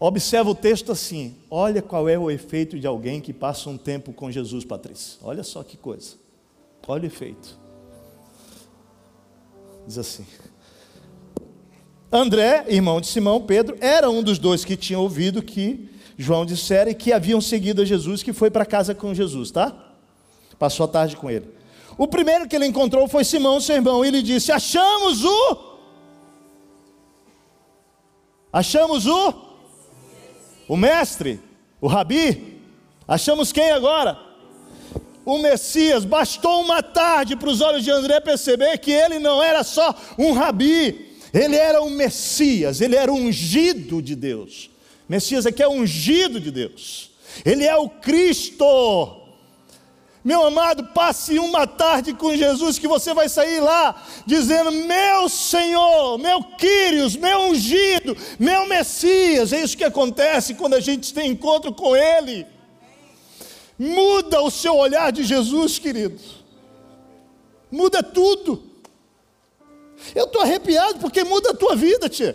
Observa o texto assim. Olha qual é o efeito de alguém que passa um tempo com Jesus, Patrícia. Olha só que coisa. Olha o efeito. Diz assim: André, irmão de Simão Pedro, era um dos dois que tinha ouvido que João dissera que haviam seguido a Jesus, que foi para casa com Jesus, tá? Passou a tarde com ele. O primeiro que ele encontrou foi Simão, seu irmão, e ele disse: Achamos o. Achamos o. O mestre, o rabi. Achamos quem agora? o Messias, bastou uma tarde para os olhos de André perceber que ele não era só um rabi, ele era um Messias, ele era ungido de Deus. Messias aqui é ungido de Deus, ele é o Cristo. Meu amado, passe uma tarde com Jesus que você vai sair lá dizendo: Meu Senhor, meu Quírios, meu ungido, meu Messias. É isso que acontece quando a gente tem encontro com Ele. Muda o seu olhar de Jesus, querido. Muda tudo. Eu estou arrepiado porque muda a tua vida, tia.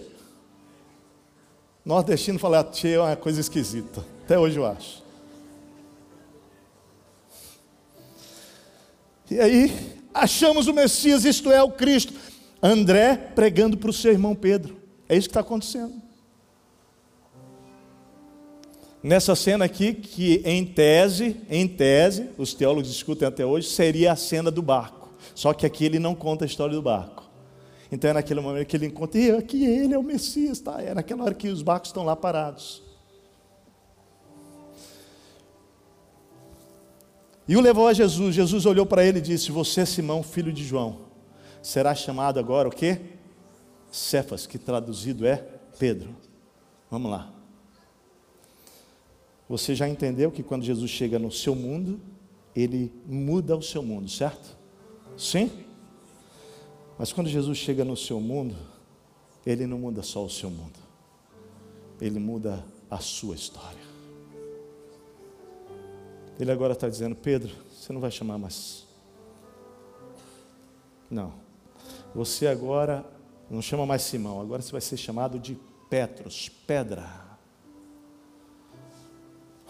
Nordestino falar tia é uma coisa esquisita. Até hoje eu acho. E aí, achamos o Messias, isto é, o Cristo. André pregando para o seu irmão Pedro. É isso que está acontecendo. Nessa cena aqui, que em tese, em tese, os teólogos discutem até hoje, seria a cena do barco. Só que aqui ele não conta a história do barco. Então é naquele momento que ele encontra, e aqui ele é o Messias, tá? É naquela hora que os barcos estão lá parados. E o levou a Jesus. Jesus olhou para ele e disse: Você, Simão, filho de João, será chamado agora o quê? Cefas, que traduzido é Pedro. Vamos lá. Você já entendeu que quando Jesus chega no seu mundo, ele muda o seu mundo, certo? Sim? Mas quando Jesus chega no seu mundo, ele não muda só o seu mundo, ele muda a sua história. Ele agora está dizendo: Pedro, você não vai chamar mais. Não. Você agora não chama mais Simão, agora você vai ser chamado de Petros, pedra.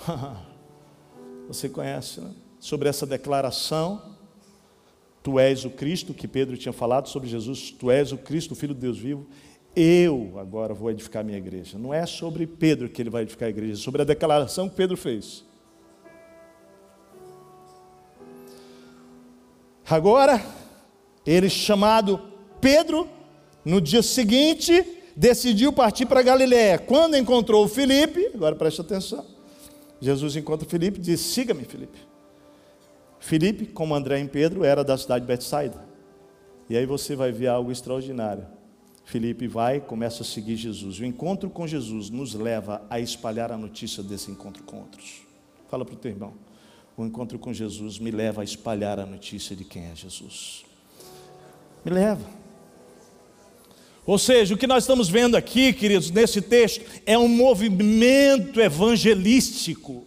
Você conhece, né? Sobre essa declaração, tu és o Cristo, que Pedro tinha falado sobre Jesus, tu és o Cristo, o Filho de Deus vivo. Eu agora vou edificar a minha igreja. Não é sobre Pedro que ele vai edificar a igreja, é sobre a declaração que Pedro fez. Agora, ele chamado Pedro, no dia seguinte, decidiu partir para Galiléia. Quando encontrou Felipe, agora preste atenção. Jesus encontra Felipe e diz: Siga-me, Felipe. Felipe, como André e Pedro, era da cidade de Betsaida. E aí você vai ver algo extraordinário. Felipe vai começa a seguir Jesus. O encontro com Jesus nos leva a espalhar a notícia desse encontro com outros. Fala para o teu irmão o encontro com Jesus me leva a espalhar a notícia de quem é Jesus. Me leva. Ou seja, o que nós estamos vendo aqui, queridos, nesse texto, é um movimento evangelístico.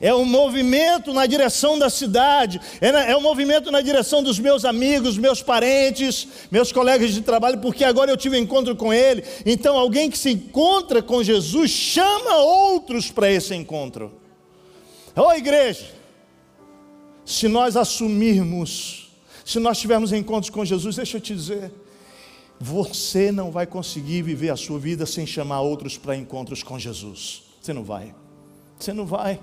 É um movimento na direção da cidade, é, é um movimento na direção dos meus amigos, meus parentes, meus colegas de trabalho, porque agora eu tive um encontro com ele. Então, alguém que se encontra com Jesus chama outros para esse encontro. Ô igreja, se nós assumirmos, se nós tivermos encontros com Jesus, deixa eu te dizer, você não vai conseguir viver a sua vida sem chamar outros para encontros com Jesus. Você não vai. Você não vai.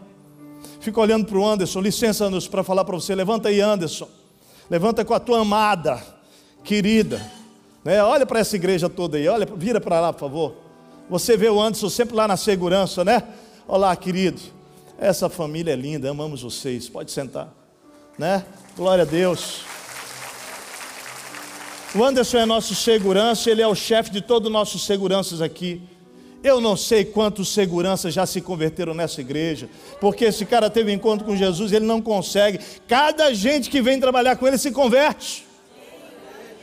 Fica olhando para o Anderson, licença, Anderson, para falar para você. Levanta aí, Anderson. Levanta com a tua amada, querida. Né? Olha para essa igreja toda aí. Olha, vira para lá, por favor. Você vê o Anderson sempre lá na segurança, né? Olá, querido. Essa família é linda, amamos vocês. Pode sentar né? Glória a Deus. O Anderson é nosso segurança, ele é o chefe de todos os nossos seguranças aqui. Eu não sei quantos seguranças já se converteram nessa igreja, porque esse cara teve encontro com Jesus, ele não consegue. Cada gente que vem trabalhar com ele se converte.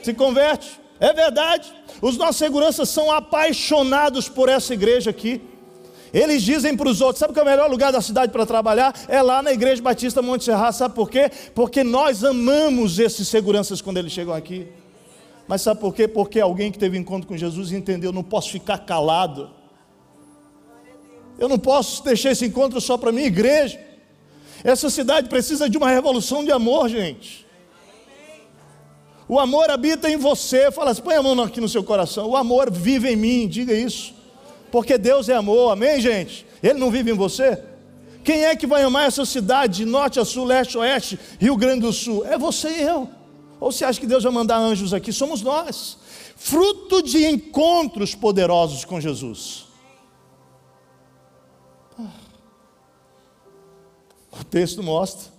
Se converte. É verdade. Os nossos seguranças são apaixonados por essa igreja aqui. Eles dizem para os outros: sabe que é o melhor lugar da cidade para trabalhar? É lá na Igreja Batista Monte Serra. Sabe por quê? Porque nós amamos esses seguranças quando eles chegam aqui. Mas sabe por quê? Porque alguém que teve encontro com Jesus entendeu: não posso ficar calado. Eu não posso deixar esse encontro só para minha igreja. Essa cidade precisa de uma revolução de amor, gente. O amor habita em você. Fala assim, põe a mão aqui no seu coração. O amor vive em mim, diga isso porque Deus é amor, amém, gente? Ele não vive em você? Quem é que vai amar essa cidade de norte a sul, leste a oeste, Rio Grande do Sul? É você e eu. Ou você acha que Deus vai mandar anjos aqui? Somos nós, fruto de encontros poderosos com Jesus. O texto mostra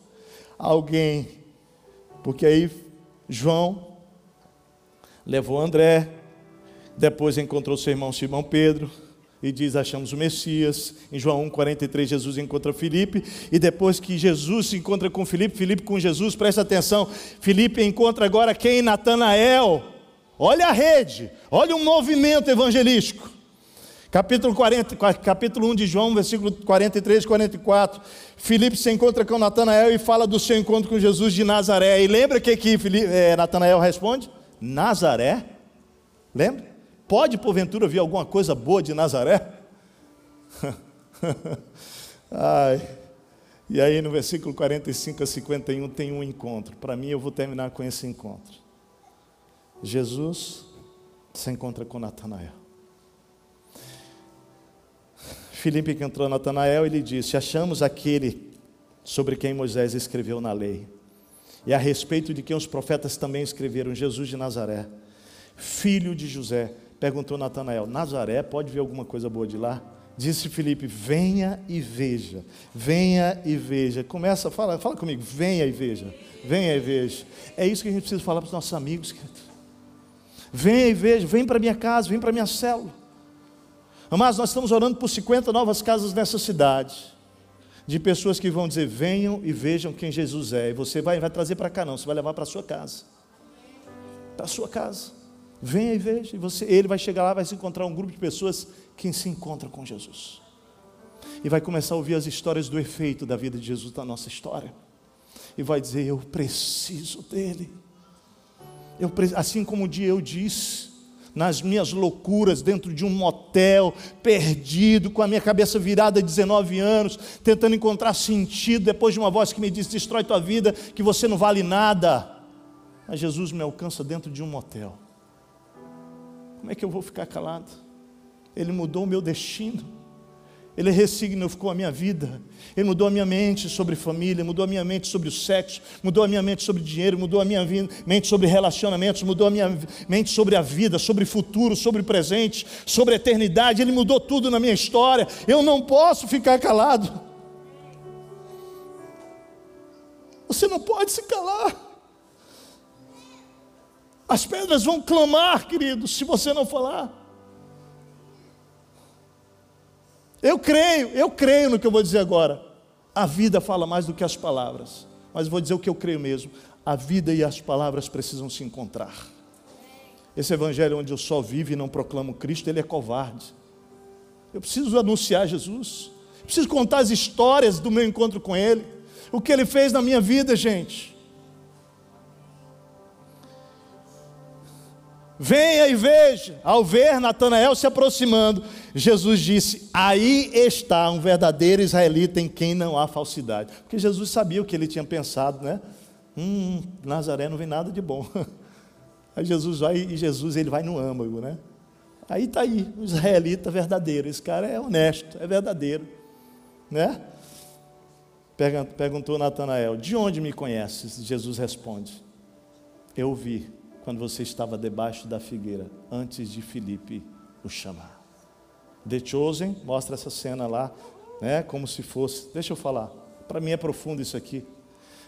alguém, porque aí João levou André, depois encontrou seu irmão Simão Pedro, e diz: Achamos o Messias. Em João 1,43, Jesus encontra Filipe. E depois que Jesus se encontra com Filipe, Filipe com Jesus, presta atenção: Filipe encontra agora quem? Natanael. Olha a rede, olha um movimento evangelístico. Capítulo, 40, capítulo 1 de João, versículo 43 e 44. Filipe se encontra com Natanael e fala do seu encontro com Jesus de Nazaré. E lembra o que, que é, Natanael responde? Nazaré? Lembra? Pode porventura vir alguma coisa boa de Nazaré? Ai. E aí no versículo 45 a 51 tem um encontro. Para mim eu vou terminar com esse encontro. Jesus se encontra com Natanael. Filipe encontrou Natanael e lhe disse: Achamos aquele sobre quem Moisés escreveu na lei, e a respeito de quem os profetas também escreveram, Jesus de Nazaré, filho de José Perguntou Natanael: Nazaré, pode ver alguma coisa boa de lá? Disse Felipe: Venha e veja, venha e veja. Começa, fala, fala comigo: venha e veja, venha e veja. É isso que a gente precisa falar para os nossos amigos. Venha e veja, vem para minha casa, vem para minha célula. Mas nós estamos orando por 50 novas casas nessa cidade. De pessoas que vão dizer: venham e vejam quem Jesus é. E você vai, vai trazer para cá, não, você vai levar para a sua casa. Para a sua casa. Venha e veja. E você, ele vai chegar lá, vai se encontrar um grupo de pessoas que se encontram com Jesus. E vai começar a ouvir as histórias do efeito da vida de Jesus na nossa história. E vai dizer: Eu preciso dele. Eu, assim como um dia eu disse, nas minhas loucuras, dentro de um motel, perdido, com a minha cabeça virada 19 anos, tentando encontrar sentido, depois de uma voz que me disse: destrói tua vida, que você não vale nada. Mas Jesus me alcança dentro de um motel. Como é que eu vou ficar calado? Ele mudou o meu destino. Ele ressignificou a minha vida. Ele mudou a minha mente sobre família, mudou a minha mente sobre o sexo, mudou a minha mente sobre dinheiro, mudou a minha mente sobre relacionamentos, mudou a minha mente sobre a vida, sobre futuro, sobre presente, sobre eternidade. Ele mudou tudo na minha história. Eu não posso ficar calado. Você não pode se calar. As pedras vão clamar, queridos, se você não falar. Eu creio, eu creio no que eu vou dizer agora. A vida fala mais do que as palavras. Mas vou dizer o que eu creio mesmo. A vida e as palavras precisam se encontrar. Esse evangelho onde eu só vivo e não proclamo Cristo, ele é covarde. Eu preciso anunciar Jesus. Eu preciso contar as histórias do meu encontro com Ele. O que Ele fez na minha vida, gente. Venha e veja. Ao ver Natanael se aproximando, Jesus disse: Aí está um verdadeiro israelita em quem não há falsidade. Porque Jesus sabia o que ele tinha pensado, né? Hum, Nazaré não vem nada de bom. Aí Jesus vai e Jesus ele vai no âmago, né? Aí está aí, um israelita verdadeiro. Esse cara é honesto, é verdadeiro, né? Perguntou Natanael: De onde me conheces? Jesus responde: Eu vi quando você estava debaixo da figueira, antes de Filipe o chamar. The Chosen mostra essa cena lá, né, como se fosse. Deixa eu falar, para mim é profundo isso aqui.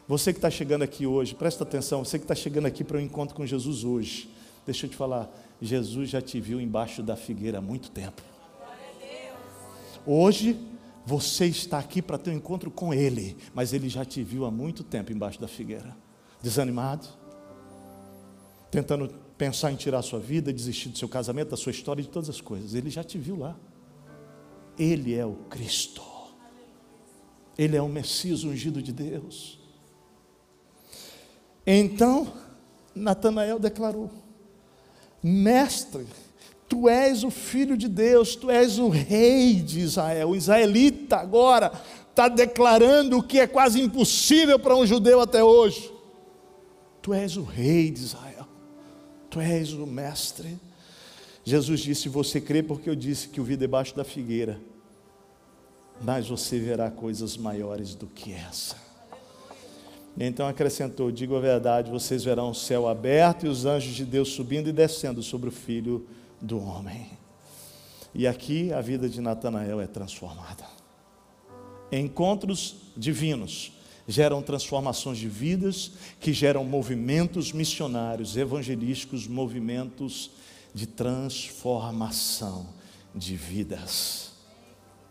Você que está chegando aqui hoje, presta atenção, você que está chegando aqui para o um encontro com Jesus hoje, deixa eu te falar, Jesus já te viu embaixo da figueira há muito tempo. Hoje você está aqui para ter um encontro com Ele, mas Ele já te viu há muito tempo embaixo da figueira. Desanimado? Tentando pensar em tirar a sua vida, desistir do seu casamento, da sua história, de todas as coisas. Ele já te viu lá. Ele é o Cristo. Ele é o Messias ungido de Deus. Então, Natanael declarou: Mestre, tu és o filho de Deus, tu és o rei de Israel. O israelita agora está declarando o que é quase impossível para um judeu até hoje. Tu és o rei de Israel. Tu és o mestre. Jesus disse: Você crê porque eu disse que o vi debaixo da figueira, mas você verá coisas maiores do que essa. Então acrescentou: Digo a verdade, vocês verão o céu aberto e os anjos de Deus subindo e descendo sobre o filho do homem. E aqui a vida de Natanael é transformada. Encontros divinos geram transformações de vidas, que geram movimentos missionários, evangelísticos, movimentos de transformação de vidas.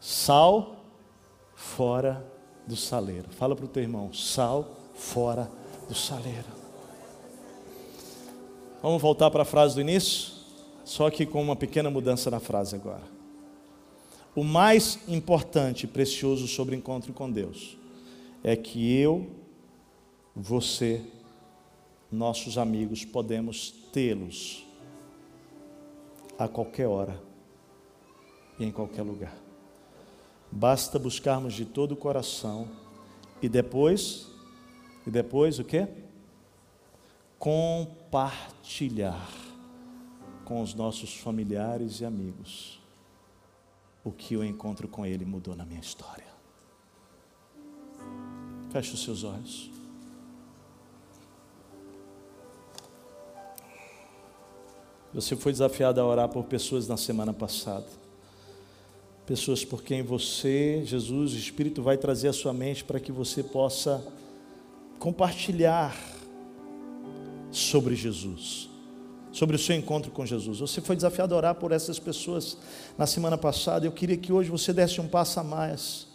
Sal fora do saleiro. Fala para o teu irmão: sal fora do saleiro. Vamos voltar para a frase do início? Só que com uma pequena mudança na frase agora. O mais importante e precioso sobre o encontro com Deus é que eu, você, nossos amigos, podemos tê-los a qualquer hora e em qualquer lugar. Basta buscarmos de todo o coração e depois, e depois o que? Compartilhar com os nossos familiares e amigos o que o encontro com Ele mudou na minha história. Feche os seus olhos. Você foi desafiado a orar por pessoas na semana passada. Pessoas por quem você, Jesus, o Espírito vai trazer à sua mente para que você possa compartilhar sobre Jesus, sobre o seu encontro com Jesus. Você foi desafiado a orar por essas pessoas na semana passada. Eu queria que hoje você desse um passo a mais.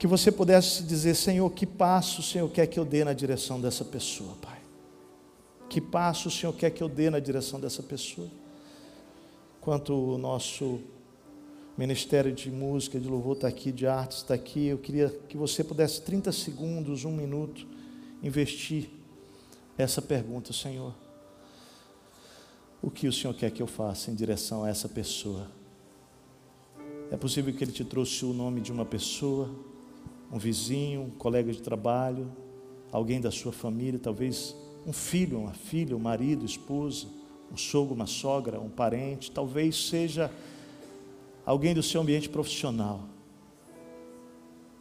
Que você pudesse dizer, Senhor, que passo o Senhor quer que eu dê na direção dessa pessoa, Pai? Que passo o Senhor quer que eu dê na direção dessa pessoa? Quanto o nosso Ministério de Música, de Louvor está aqui, de Artes está aqui, eu queria que você pudesse, 30 segundos, um minuto, investir essa pergunta, Senhor. O que o Senhor quer que eu faça em direção a essa pessoa? É possível que Ele te trouxe o nome de uma pessoa, um vizinho, um colega de trabalho, alguém da sua família, talvez um filho, uma filha, um marido, esposa, um sogro, uma sogra, um parente, talvez seja alguém do seu ambiente profissional,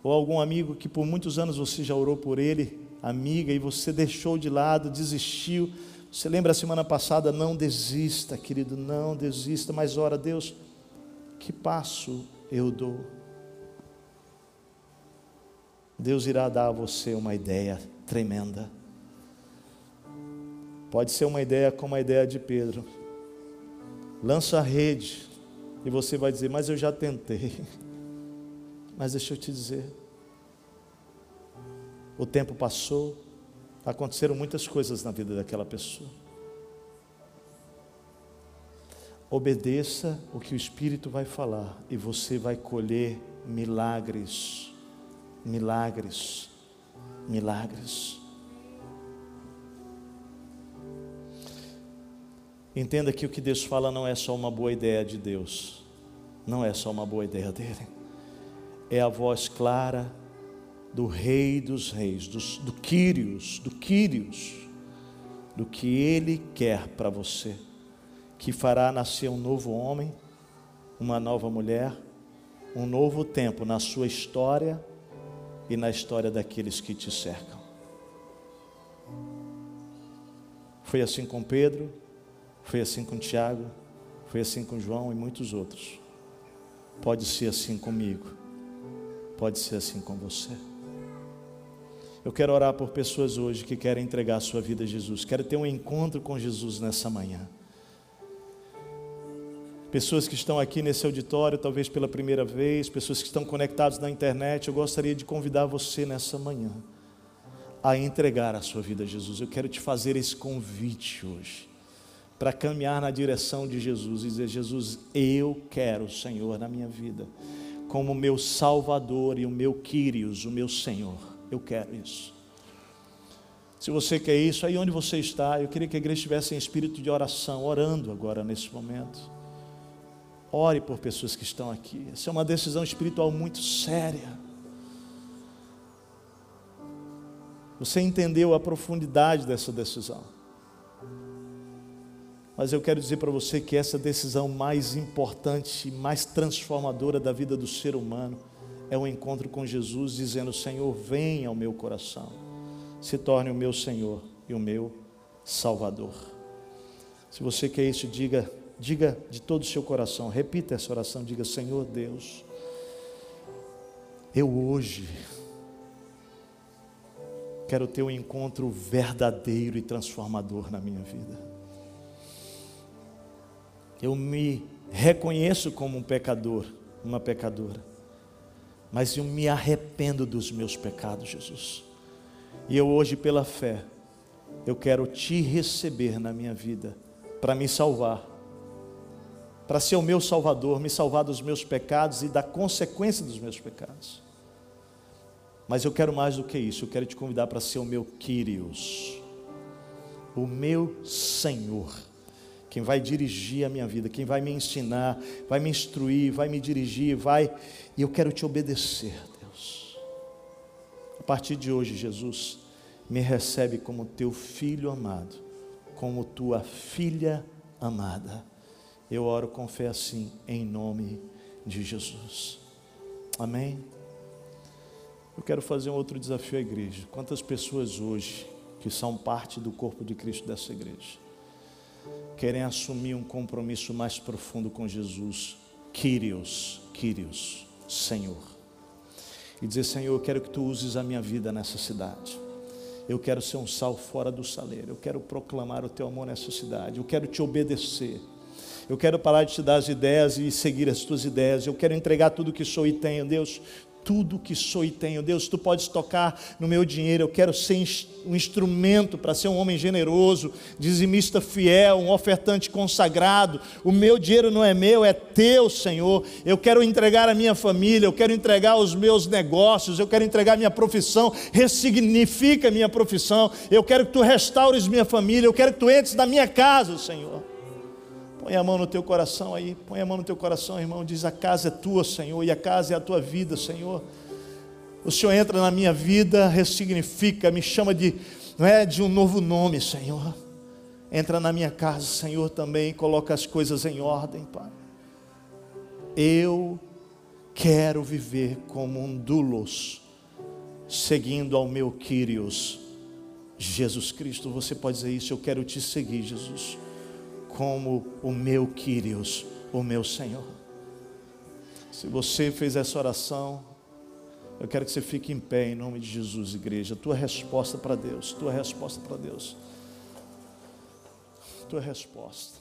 ou algum amigo que por muitos anos você já orou por ele, amiga, e você deixou de lado, desistiu. Você lembra a semana passada? Não desista, querido, não desista, mas ora, Deus, que passo eu dou? Deus irá dar a você uma ideia tremenda. Pode ser uma ideia como a ideia de Pedro. Lança a rede e você vai dizer: Mas eu já tentei. Mas deixa eu te dizer. O tempo passou, aconteceram muitas coisas na vida daquela pessoa. Obedeça o que o Espírito vai falar e você vai colher milagres, milagres, milagres. Entenda que o que Deus fala não é só uma boa ideia de Deus, não é só uma boa ideia dele, é a voz clara do Rei dos Reis, do, do Quírios, do Quírios, do que Ele quer para você, que fará nascer um novo homem, uma nova mulher, um novo tempo na sua história e na história daqueles que te cercam. Foi assim com Pedro, foi assim com Tiago, foi assim com João e muitos outros. Pode ser assim comigo, pode ser assim com você. Eu quero orar por pessoas hoje que querem entregar a sua vida a Jesus, querem ter um encontro com Jesus nessa manhã. Pessoas que estão aqui nesse auditório, talvez pela primeira vez, pessoas que estão conectadas na internet, eu gostaria de convidar você nessa manhã a entregar a sua vida a Jesus. Eu quero te fazer esse convite hoje para caminhar na direção de Jesus e dizer: Jesus, eu quero o Senhor na minha vida, como meu Salvador e o meu Quírios, o meu Senhor. Eu quero isso. Se você quer isso, aí onde você está, eu queria que a igreja estivesse em espírito de oração, orando agora nesse momento. Ore por pessoas que estão aqui. Essa é uma decisão espiritual muito séria. Você entendeu a profundidade dessa decisão. Mas eu quero dizer para você que essa decisão mais importante, mais transformadora da vida do ser humano é o encontro com Jesus, dizendo: Senhor, venha ao meu coração, se torne o meu Senhor e o meu Salvador. Se você quer isso, diga, diga de todo o seu coração, repita essa oração, diga: Senhor Deus, eu hoje Quero ter um encontro verdadeiro e transformador na minha vida. Eu me reconheço como um pecador, uma pecadora, mas eu me arrependo dos meus pecados, Jesus. E eu hoje, pela fé, eu quero te receber na minha vida, para me salvar, para ser o meu salvador, me salvar dos meus pecados e da consequência dos meus pecados. Mas eu quero mais do que isso, eu quero te convidar para ser o meu Kyrios, o meu Senhor, quem vai dirigir a minha vida, quem vai me ensinar, vai me instruir, vai me dirigir, vai, e eu quero te obedecer, Deus. A partir de hoje, Jesus, me recebe como teu filho amado, como tua filha amada. Eu oro com fé assim, em nome de Jesus. Amém. Eu quero fazer um outro desafio à igreja. Quantas pessoas hoje, que são parte do corpo de Cristo dessa igreja, querem assumir um compromisso mais profundo com Jesus, Kyrios, Kyrios, Senhor. E dizer, Senhor, eu quero que tu uses a minha vida nessa cidade. Eu quero ser um sal fora do saleiro. Eu quero proclamar o teu amor nessa cidade. Eu quero te obedecer. Eu quero parar de te dar as ideias e seguir as tuas ideias. Eu quero entregar tudo que sou e tenho. Deus, tudo que sou e tenho. Deus, tu podes tocar no meu dinheiro. Eu quero ser um instrumento para ser um homem generoso, dizimista fiel, um ofertante consagrado. O meu dinheiro não é meu, é teu, Senhor. Eu quero entregar a minha família, eu quero entregar os meus negócios, eu quero entregar a minha profissão. Ressignifica a minha profissão. Eu quero que tu restaures minha família, eu quero que tu entres na minha casa, Senhor. Põe a mão no teu coração aí, põe a mão no teu coração, irmão. Diz: A casa é tua, Senhor, e a casa é a tua vida, Senhor. O Senhor entra na minha vida, ressignifica, me chama de, não é, de um novo nome, Senhor. Entra na minha casa, Senhor, também, coloca as coisas em ordem, Pai. Eu quero viver como um dulos, seguindo ao meu Quírios, Jesus Cristo. Você pode dizer isso, eu quero te seguir, Jesus como o meu Quírios, o meu Senhor. Se você fez essa oração, eu quero que você fique em pé em nome de Jesus, igreja. Tua resposta para Deus, tua resposta para Deus. Tua resposta.